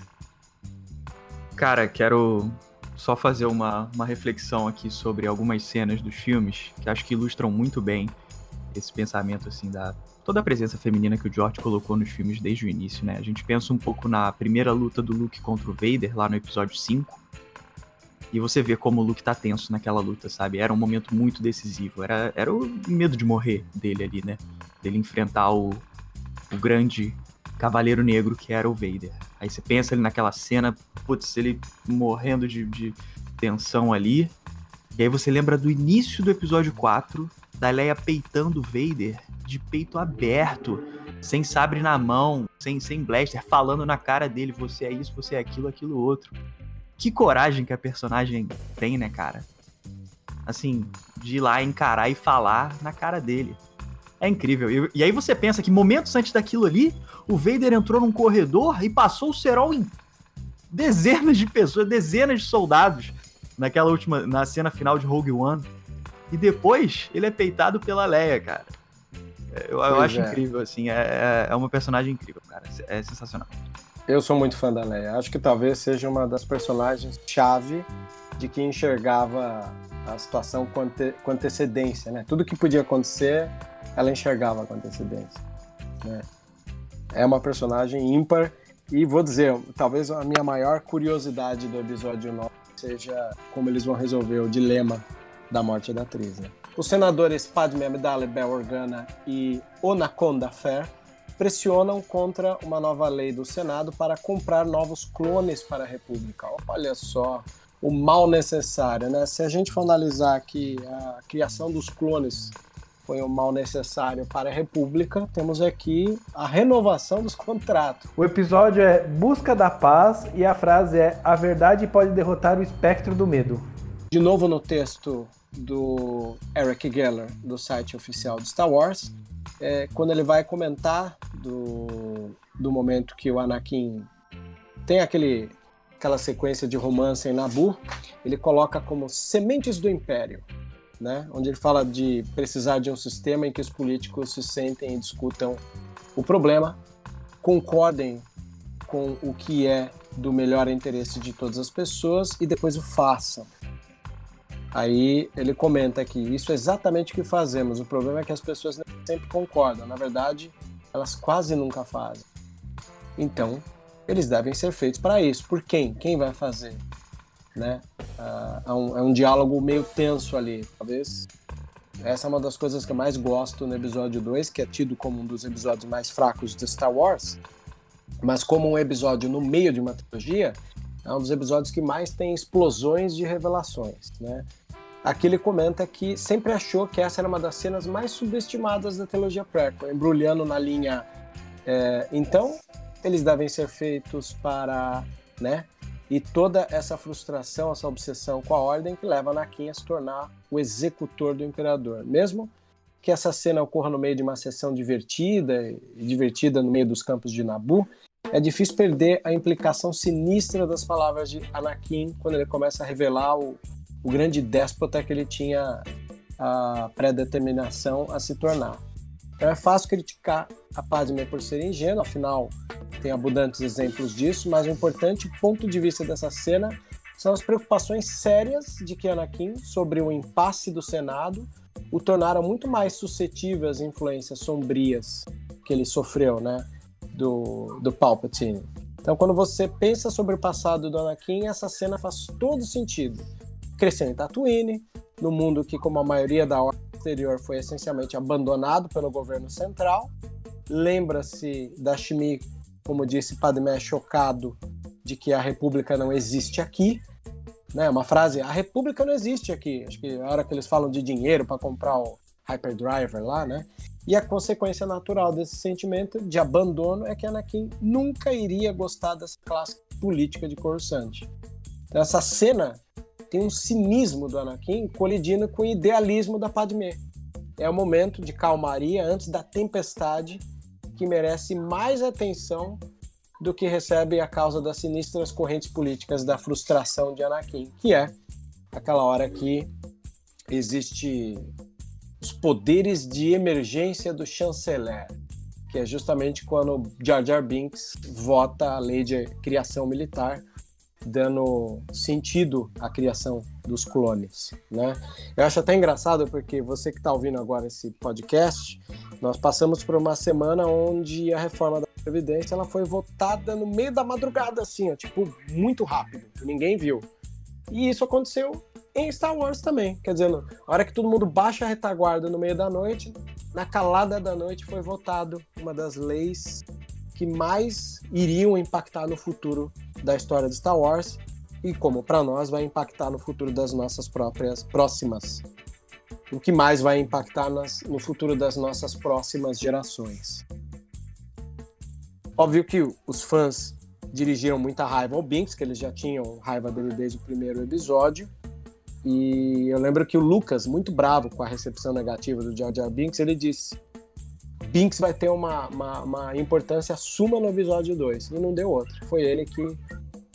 Cara, quero só fazer uma, uma reflexão aqui sobre algumas cenas dos filmes que acho que ilustram muito bem esse pensamento assim da toda a presença feminina que o George colocou nos filmes desde o início, né? A gente pensa um pouco na primeira luta do Luke contra o Vader, lá no episódio 5. E você vê como o Luke tá tenso naquela luta, sabe? Era um momento muito decisivo. Era, era o medo de morrer dele ali, né? Dele enfrentar o, o grande cavaleiro negro que era o Vader. Aí você pensa ali naquela cena, putz, ele morrendo de, de tensão ali. E aí você lembra do início do episódio 4, da Leia peitando o Vader de peito aberto, sem sabre na mão, sem, sem blaster, falando na cara dele: você é isso, você é aquilo, aquilo outro. Que coragem que a personagem tem, né, cara? Assim, de ir lá encarar e falar na cara dele. É incrível. E, e aí você pensa que momentos antes daquilo ali, o Vader entrou num corredor e passou o cerol em dezenas de pessoas, dezenas de soldados naquela última, na cena final de Rogue One. E depois ele é peitado pela Leia, cara. Eu, eu acho é. incrível, assim. É, é, é uma personagem incrível, cara. É sensacional. Eu sou muito fã da Leia. Acho que talvez seja uma das personagens chave de que enxergava a situação com, ante, com antecedência, né? Tudo que podia acontecer, ela enxergava com antecedência. Né? É uma personagem ímpar e vou dizer, talvez a minha maior curiosidade do episódio 9 seja como eles vão resolver o dilema da morte da atriz, né? Os senadores Padme Amidala Bel Organa e Onaconda Fair pressionam contra uma nova lei do Senado para comprar novos clones para a República. Olha só o mal necessário, né? Se a gente for analisar que a criação dos clones foi um mal necessário para a República, temos aqui a renovação dos contratos. O episódio é Busca da Paz e a frase é A verdade pode derrotar o espectro do medo. De novo no texto do Eric Geller, do site oficial de Star Wars, é, quando ele vai comentar do, do momento que o Anakin tem aquele, aquela sequência de romance em Nabu, ele coloca como sementes do Império, né? onde ele fala de precisar de um sistema em que os políticos se sentem e discutam o problema, concordem com o que é do melhor interesse de todas as pessoas e depois o façam. Aí ele comenta que isso é exatamente o que fazemos. O problema é que as pessoas sempre concordam. Na verdade, elas quase nunca fazem. Então, eles devem ser feitos para isso. Por quem? Quem vai fazer? Né? Ah, é, um, é um diálogo meio tenso ali. Talvez essa é uma das coisas que eu mais gosto no episódio 2, que é tido como um dos episódios mais fracos de Star Wars. Mas como um episódio no meio de uma trilogia, é um dos episódios que mais tem explosões de revelações, né? Aqui ele comenta que sempre achou que essa era uma das cenas mais subestimadas da trilogia prequel, embrulhando na linha. É, então, eles devem ser feitos para, né? E toda essa frustração, essa obsessão com a ordem que leva Anakin a se tornar o executor do imperador. Mesmo que essa cena ocorra no meio de uma sessão divertida, e divertida no meio dos campos de Nabu, é difícil perder a implicação sinistra das palavras de Anakin quando ele começa a revelar o, o grande déspota que ele tinha a predeterminação a se tornar. Então é fácil criticar a Padme por ser ingênua, afinal tem abundantes exemplos disso, mas o importante ponto de vista dessa cena são as preocupações sérias de Anakin sobre o impasse do Senado o tornaram muito mais suscetível às influências sombrias que ele sofreu, né? do, do Palpatine. Então, quando você pensa sobre o passado do Anakin, essa cena faz todo sentido. Crescendo em Tatooine, no mundo que, como a maioria da ordem exterior, foi essencialmente abandonado pelo governo central. Lembra-se da Shmi, como disse Padmé, chocado de que a República não existe aqui. Né? Uma frase, a República não existe aqui. Acho que a hora que eles falam de dinheiro para comprar o Hyperdriver lá, né? E a consequência natural desse sentimento de abandono é que Anakin nunca iria gostar dessa classe política de Coruscant. Então, essa cena tem um cinismo do Anakin colidindo com o idealismo da Padmé. É o momento de calmaria antes da tempestade que merece mais atenção do que recebe a causa das sinistras correntes políticas da frustração de Anakin, que é aquela hora que existe os poderes de emergência do chanceler, que é justamente quando Jar Jar Binks vota a lei de criação militar dando sentido à criação dos clones, né? Eu acho até engraçado porque você que está ouvindo agora esse podcast, nós passamos por uma semana onde a reforma da previdência ela foi votada no meio da madrugada, assim, ó, tipo muito rápido, ninguém viu. E isso aconteceu em Star Wars também, quer dizer, na hora que todo mundo baixa a retaguarda no meio da noite, na calada da noite foi votado uma das leis que mais iriam impactar no futuro da história de Star Wars e como para nós vai impactar no futuro das nossas próprias próximas. O que mais vai impactar nas, no futuro das nossas próximas gerações. Óbvio que os fãs dirigiram muita raiva ao Binks, que eles já tinham raiva dele desde o primeiro episódio. E eu lembro que o Lucas, muito bravo com a recepção negativa do Jar Jar Binks, ele disse: Binks vai ter uma, uma, uma importância suma no episódio 2. E não deu outra. Foi ele que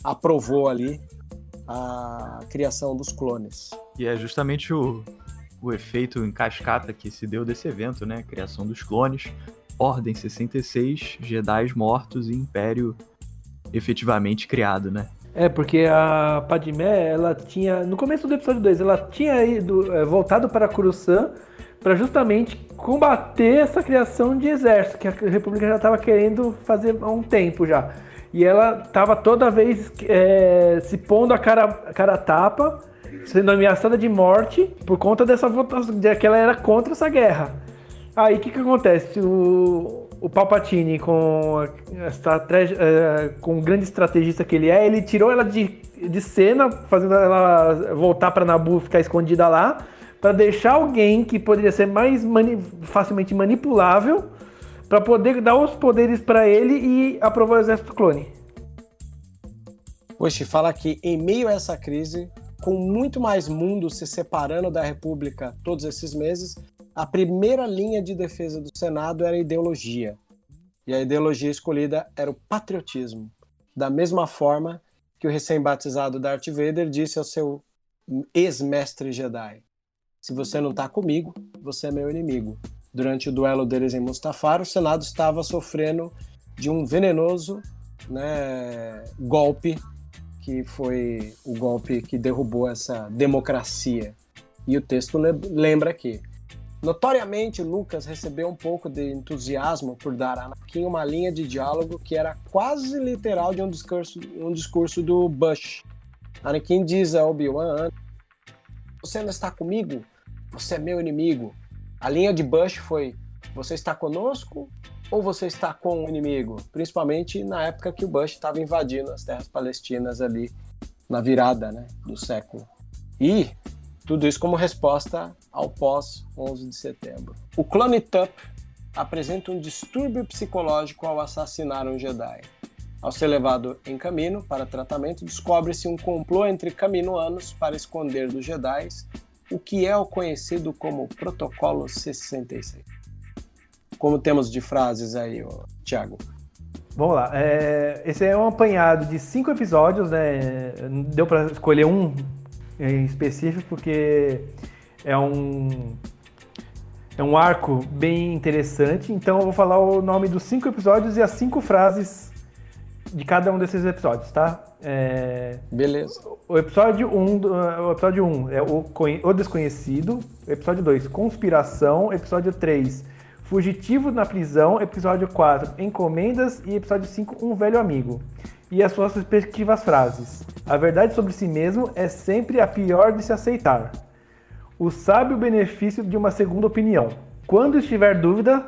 aprovou ali a criação dos clones. E é justamente o, o efeito em cascata que se deu desse evento, né? Criação dos clones, Ordem 66, Jedi mortos e Império efetivamente criado, né? É, porque a Padmé, ela tinha. No começo do episódio 2, ela tinha ido, é, voltado para Coruscant para justamente combater essa criação de exército que a República já estava querendo fazer há um tempo já. E ela estava toda vez é, se pondo a cara, a cara tapa, sendo ameaçada de morte por conta dessa votação, de que ela era contra essa guerra. Aí o que, que acontece? O, o Palpatine, com, é, com o grande estrategista que ele é, ele tirou ela de, de cena, fazendo ela voltar para Nabu ficar escondida lá para deixar alguém que poderia ser mais mani facilmente manipulável para poder dar os poderes para ele e aprovar o exército clone. Poxa, fala que em meio a essa crise, com muito mais mundo se separando da República todos esses meses, a primeira linha de defesa do Senado era a ideologia. E a ideologia escolhida era o patriotismo. Da mesma forma que o recém-batizado Darth Vader disse ao seu ex-mestre Jedi: se você não está comigo, você é meu inimigo. Durante o duelo deles em Mustafar, o Senado estava sofrendo de um venenoso né, golpe, que foi o golpe que derrubou essa democracia. E o texto lembra que, notoriamente, Lucas recebeu um pouco de entusiasmo por dar a Anakin uma linha de diálogo que era quase literal de um discurso, um discurso do Bush. Anakin diz a Obi-Wan você não está comigo? Você é meu inimigo. A linha de Bush foi: você está conosco ou você está com o inimigo? Principalmente na época que o Bush estava invadindo as terras palestinas ali na virada né, do século. E tudo isso como resposta ao pós 11 de setembro. O clone Tup apresenta um distúrbio psicológico ao assassinar um Jedi. Ao ser levado em caminho para tratamento, descobre-se um complô entre caminoanos para esconder dos Jedi o que é o conhecido como Protocolo 66. Como temos de frases aí, Tiago? Vamos lá. É, esse é um apanhado de cinco episódios, né? Deu para escolher um em específico porque é um é um arco bem interessante. Então eu vou falar o nome dos cinco episódios e as cinco frases de cada um desses episódios, tá? É... Beleza. O episódio 1 um, o episódio 1 um é o, o Desconhecido, episódio 2, Conspiração, episódio 3, Fugitivo na prisão, episódio 4, Encomendas e episódio 5, Um velho amigo. E as suas respectivas frases. A verdade sobre si mesmo é sempre a pior de se aceitar. O sábio benefício de uma segunda opinião. Quando estiver dúvida,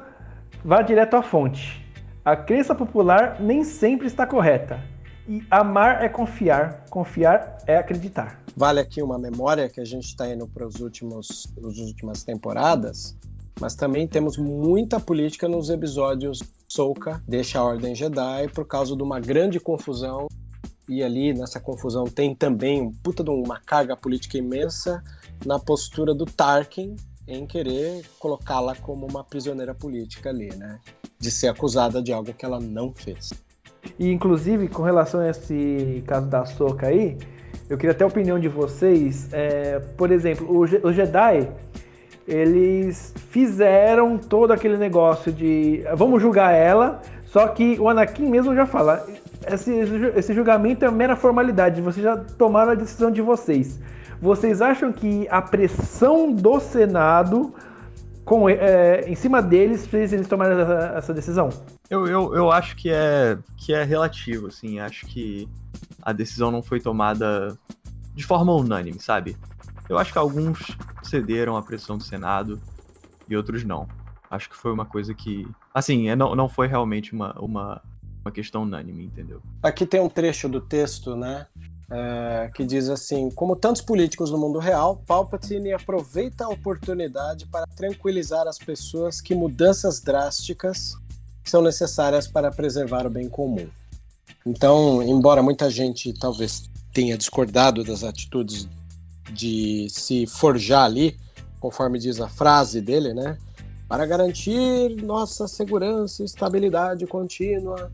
vá direto à fonte. A crença popular nem sempre está correta. E amar é confiar, confiar é acreditar. Vale aqui uma memória que a gente está indo para os últimos, as últimas temporadas, mas também temos muita política nos episódios Soka deixa a Ordem Jedi por causa de uma grande confusão e ali nessa confusão tem também um puta de uma carga política imensa na postura do Tarkin em querer colocá-la como uma prisioneira política ali, né? De ser acusada de algo que ela não fez. E inclusive, com relação a esse caso da Soca aí, eu queria ter a opinião de vocês. É, por exemplo, o, o Jedi, eles fizeram todo aquele negócio de vamos julgar ela, só que o Anakin mesmo já fala, esse, esse julgamento é mera formalidade, vocês já tomaram a decisão de vocês. Vocês acham que a pressão do Senado com, é, em cima deles fez eles tomarem essa, essa decisão? Eu, eu, eu acho que é, que é relativo, assim. Acho que a decisão não foi tomada de forma unânime, sabe? Eu acho que alguns cederam à pressão do Senado e outros não. Acho que foi uma coisa que. Assim, é, não, não foi realmente uma, uma, uma questão unânime, entendeu? Aqui tem um trecho do texto, né? É, que diz assim: Como tantos políticos no mundo real, Palpatine aproveita a oportunidade para tranquilizar as pessoas que mudanças drásticas são necessárias para preservar o bem comum. Então, embora muita gente talvez tenha discordado das atitudes de se forjar ali, conforme diz a frase dele, né? Para garantir nossa segurança e estabilidade contínua,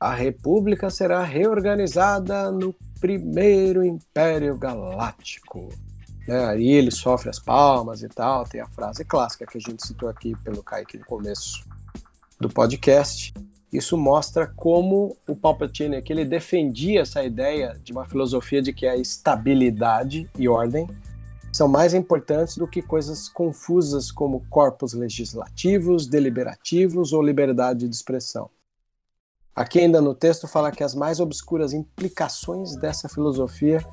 a República será reorganizada no primeiro Império Galáctico. Né? Aí ele sofre as palmas e tal, tem a frase clássica que a gente citou aqui pelo Kaique no começo do podcast. Isso mostra como o Palpatine que ele defendia essa ideia de uma filosofia de que a estabilidade e ordem são mais importantes do que coisas confusas como corpos legislativos, deliberativos ou liberdade de expressão. Aqui ainda no texto fala que as mais obscuras implicações dessa filosofia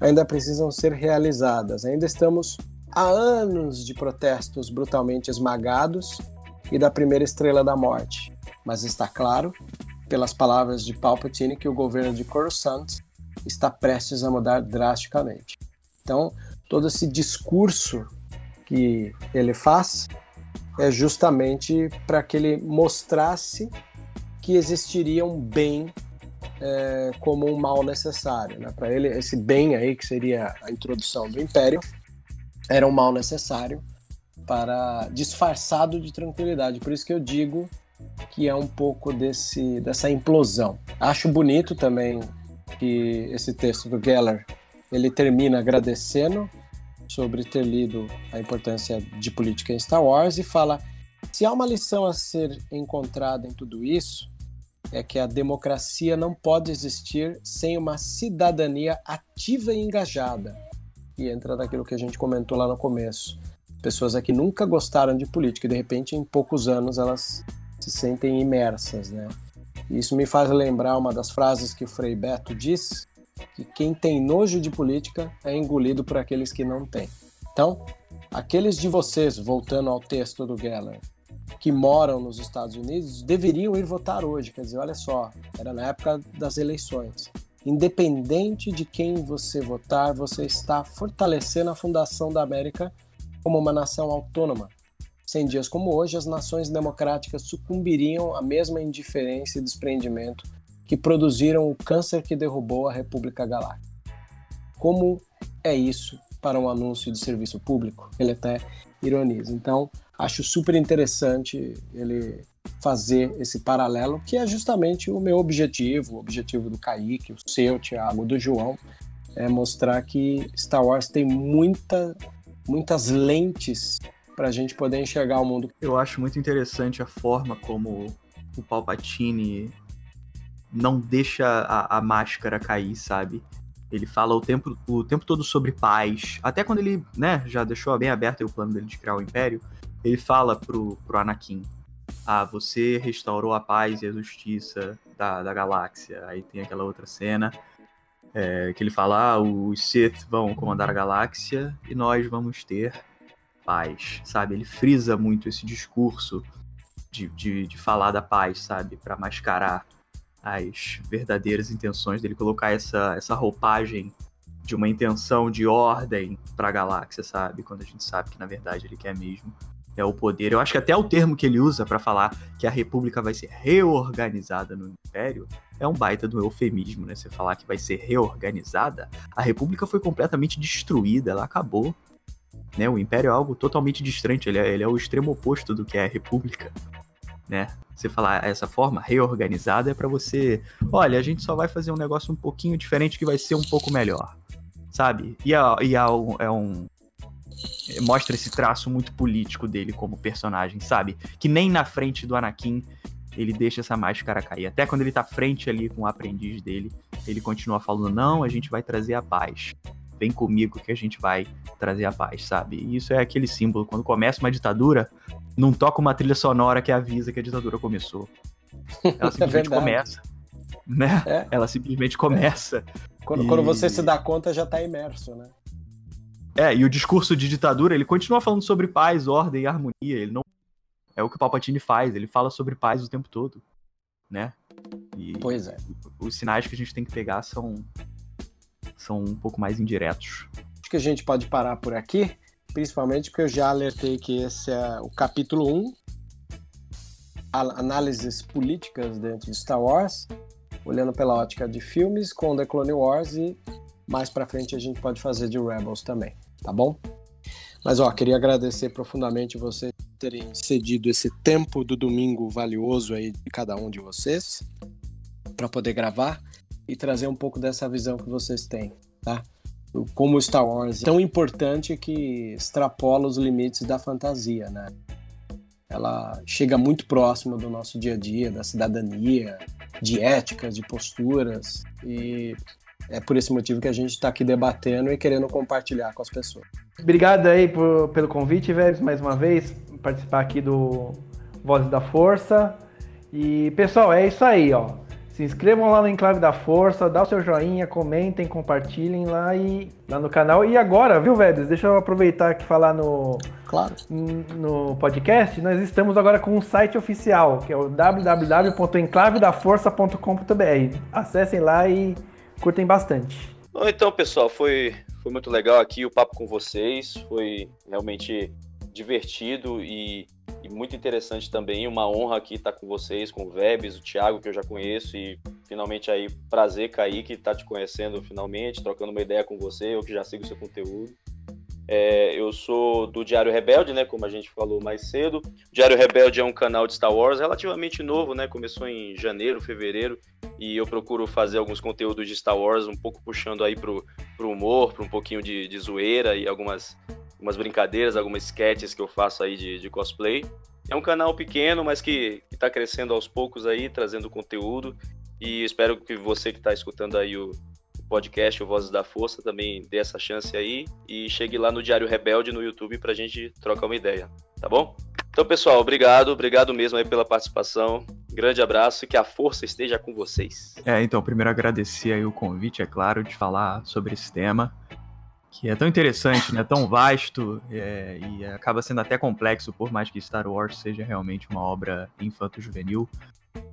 ainda precisam ser realizadas. Ainda estamos há anos de protestos brutalmente esmagados e da primeira estrela da morte. Mas está claro, pelas palavras de Palpatine, que o governo de Coruscant está prestes a mudar drasticamente. Então, todo esse discurso que ele faz é justamente para que ele mostrasse que existiria um bem é, como um mal necessário. Né? Para ele, esse bem aí, que seria a introdução do império, era um mal necessário para disfarçado de tranquilidade. Por isso que eu digo que é um pouco desse, dessa implosão. Acho bonito também que esse texto do Geller ele termina agradecendo sobre ter lido a importância de política em Star Wars e fala se há uma lição a ser encontrada em tudo isso é que a democracia não pode existir sem uma cidadania ativa e engajada. E entra naquilo que a gente comentou lá no começo. Pessoas aqui nunca gostaram de política e de repente em poucos anos elas se sentem imersas, né? Isso me faz lembrar uma das frases que o Frei Beto diz, que quem tem nojo de política é engolido por aqueles que não têm. Então, aqueles de vocês, voltando ao texto do Geller, que moram nos Estados Unidos deveriam ir votar hoje. Quer dizer, olha só, era na época das eleições. Independente de quem você votar, você está fortalecendo a fundação da América como uma nação autônoma. Sem dias como hoje, as nações democráticas sucumbiriam à mesma indiferença e desprendimento que produziram o câncer que derrubou a República Galáctica. Como é isso para um anúncio de serviço público? Ele até ironiza. Então, acho super interessante ele fazer esse paralelo, que é justamente o meu objetivo, o objetivo do Kaique, o seu, Thiago, do João, é mostrar que Star Wars tem muita, muitas lentes para a gente poder enxergar o mundo. Eu acho muito interessante a forma como o Palpatine não deixa a, a máscara cair, sabe? Ele fala o tempo, o tempo todo sobre paz. Até quando ele, né, já deixou bem aberto o plano dele de criar o Império, ele fala pro, pro Anakin: Ah, você restaurou a paz e a justiça da, da galáxia. Aí tem aquela outra cena é, que ele fala: Ah, os Sith vão comandar a galáxia e nós vamos ter paz, sabe? Ele frisa muito esse discurso de, de, de falar da paz, sabe? Para mascarar as verdadeiras intenções dele, colocar essa, essa roupagem de uma intenção de ordem para a galáxia, sabe? Quando a gente sabe que na verdade ele quer mesmo é o poder. Eu acho que até o termo que ele usa para falar que a república vai ser reorganizada no império é um baita do eufemismo, né? Você falar que vai ser reorganizada, a república foi completamente destruída, ela acabou. Né? O império é algo totalmente distante, ele é, ele é o extremo oposto do que é a república. Né? Você falar essa forma, reorganizada, é para você, olha, a gente só vai fazer um negócio um pouquinho diferente que vai ser um pouco melhor sabe? E, a, e a, é um. Mostra esse traço muito político dele como personagem, sabe? Que nem na frente do Anakin ele deixa essa máscara cair. Até quando ele tá frente ali com o aprendiz dele, ele continua falando: não, a gente vai trazer a paz. Vem comigo que a gente vai trazer a paz, sabe? E isso é aquele símbolo. Quando começa uma ditadura, não toca uma trilha sonora que avisa que a ditadura começou. Ela (laughs) é simplesmente é começa. Né? É. Ela simplesmente começa. Quando, e... quando você se dá conta, já tá imerso, né? É, e o discurso de ditadura, ele continua falando sobre paz, ordem e harmonia. Ele não. É o que o Palpatine faz, ele fala sobre paz o tempo todo. Né? E pois é. Os sinais que a gente tem que pegar são. são um pouco mais indiretos. Acho que a gente pode parar por aqui, principalmente porque eu já alertei que esse é o capítulo 1. Análises políticas dentro de Star Wars olhando pela ótica de filmes com The Clone Wars e mais para frente a gente pode fazer de Rebels também, tá bom? Mas ó, queria agradecer profundamente vocês terem cedido esse tempo do domingo valioso aí de cada um de vocês para poder gravar e trazer um pouco dessa visão que vocês têm, tá? Como Star Wars é tão importante que extrapola os limites da fantasia, né? ela chega muito próximo do nosso dia a dia, da cidadania, de éticas, de posturas, e é por esse motivo que a gente está aqui debatendo e querendo compartilhar com as pessoas. Obrigado aí por, pelo convite, Vélez, mais uma vez, participar aqui do Vozes da Força. E, pessoal, é isso aí, ó. Se inscrevam lá no Enclave da Força, dá o seu joinha, comentem, compartilhem lá e lá no canal. E agora, viu, Vebs? Deixa eu aproveitar aqui falar no claro. no podcast. Nós estamos agora com um site oficial, que é o www.enclavedaforça.com.br. Acessem lá e curtem bastante. Então, pessoal, foi foi muito legal aqui o papo com vocês. Foi realmente divertido e e muito interessante também. Uma honra aqui estar com vocês, com o Vebs, o Thiago, que eu já conheço, e finalmente aí, prazer, Kaique, estar te conhecendo finalmente, trocando uma ideia com você, eu que já sigo o seu conteúdo. É, eu sou do Diário Rebelde, né, como a gente falou mais cedo. O Diário Rebelde é um canal de Star Wars relativamente novo, né, começou em janeiro, fevereiro, e eu procuro fazer alguns conteúdos de Star Wars, um pouco puxando aí pro, pro humor, para um pouquinho de, de zoeira e algumas algumas brincadeiras, algumas sketches que eu faço aí de, de cosplay. É um canal pequeno, mas que está crescendo aos poucos aí, trazendo conteúdo. E espero que você que está escutando aí o, podcast, o Vozes da Força, também dê essa chance aí. E chegue lá no Diário Rebelde no YouTube para a gente trocar uma ideia, tá bom? Então, pessoal, obrigado, obrigado mesmo aí pela participação. Grande abraço e que a força esteja com vocês. É, então, primeiro agradecer aí o convite, é claro, de falar sobre esse tema que é tão interessante, né? Tão vasto é, e acaba sendo até complexo, por mais que Star Wars seja realmente uma obra infanto-juvenil,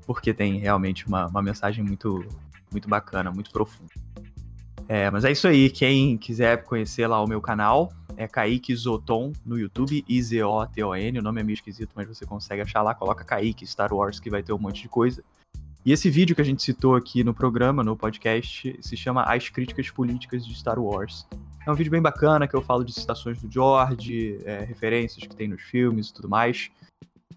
porque tem realmente uma, uma mensagem muito, muito bacana, muito profunda. É, mas é isso aí. Quem quiser conhecer lá o meu canal é Kaique Zoton no YouTube, I-Z-O-T-O-N. O nome é meio esquisito, mas você consegue achar lá. Coloca Kaique Star Wars que vai ter um monte de coisa. E esse vídeo que a gente citou aqui no programa, no podcast, se chama As Críticas Políticas de Star Wars. É um vídeo bem bacana que eu falo de citações do George, é, referências que tem nos filmes e tudo mais.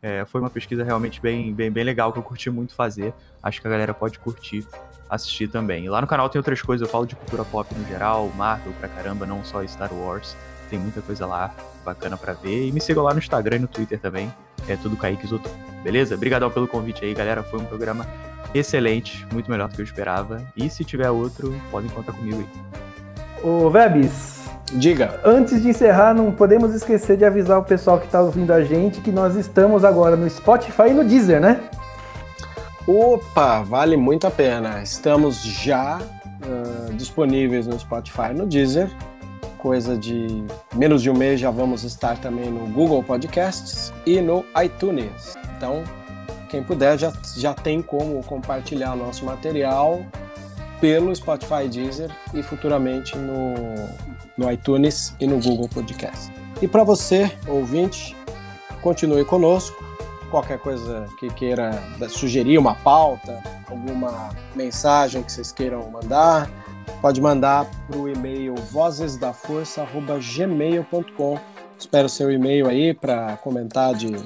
É, foi uma pesquisa realmente bem, bem, bem legal que eu curti muito fazer. Acho que a galera pode curtir, assistir também. E lá no canal tem outras coisas, eu falo de cultura pop no geral, Marvel pra caramba, não só Star Wars. Tem muita coisa lá bacana para ver. E me sigam lá no Instagram e no Twitter também. É tudo Kaique. Beleza? Obrigadão pelo convite aí, galera. Foi um programa excelente, muito melhor do que eu esperava. E se tiver outro, podem contar comigo aí. Ô, Vebs, Diga. Antes de encerrar, não podemos esquecer de avisar o pessoal que está ouvindo a gente que nós estamos agora no Spotify e no Deezer, né? Opa, vale muito a pena. Estamos já uh, disponíveis no Spotify e no Deezer. Coisa de menos de um mês já vamos estar também no Google Podcasts e no iTunes. Então, quem puder já, já tem como compartilhar nosso material pelo Spotify Deezer e futuramente no, no iTunes e no Google Podcast. E para você, ouvinte, continue conosco. Qualquer coisa que queira sugerir, uma pauta, alguma mensagem que vocês queiram mandar, pode mandar para o e-mail vozesdaforça.gmail.com. Espero seu e-mail aí para comentar de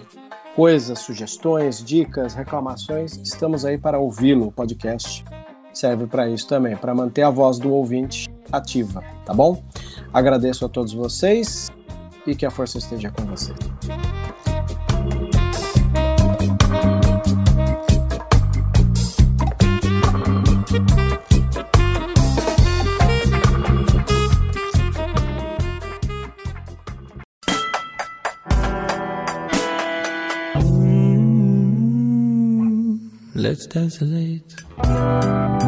coisas, sugestões, dicas, reclamações. Estamos aí para ouvi-lo, o podcast serve para isso também, para manter a voz do ouvinte ativa, tá bom? Agradeço a todos vocês e que a força esteja com você. Let's dance late.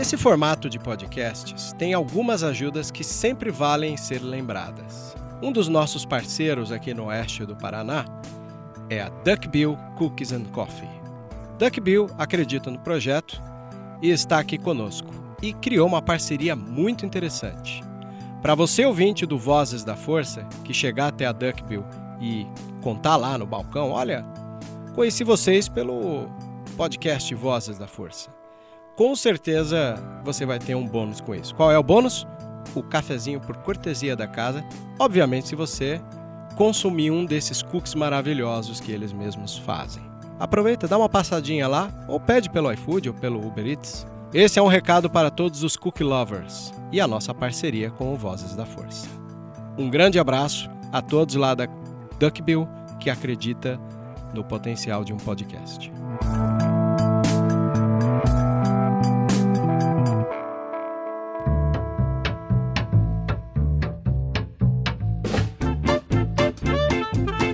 Esse formato de podcasts tem algumas ajudas que sempre valem ser lembradas. Um dos nossos parceiros aqui no oeste do Paraná é a Duckbill Cookies and Coffee. Duckbill acredita no projeto e está aqui conosco e criou uma parceria muito interessante. Para você ouvinte do Vozes da Força que chegar até a Duckbill e contar lá no balcão, olha, conheci vocês pelo podcast Vozes da Força com certeza você vai ter um bônus com isso. Qual é o bônus? O cafezinho por cortesia da casa. Obviamente, se você consumir um desses cookies maravilhosos que eles mesmos fazem. Aproveita, dá uma passadinha lá, ou pede pelo iFood ou pelo Uber Eats. Esse é um recado para todos os cookie lovers e a nossa parceria com o Vozes da Força. Um grande abraço a todos lá da Duckbill que acredita no potencial de um podcast.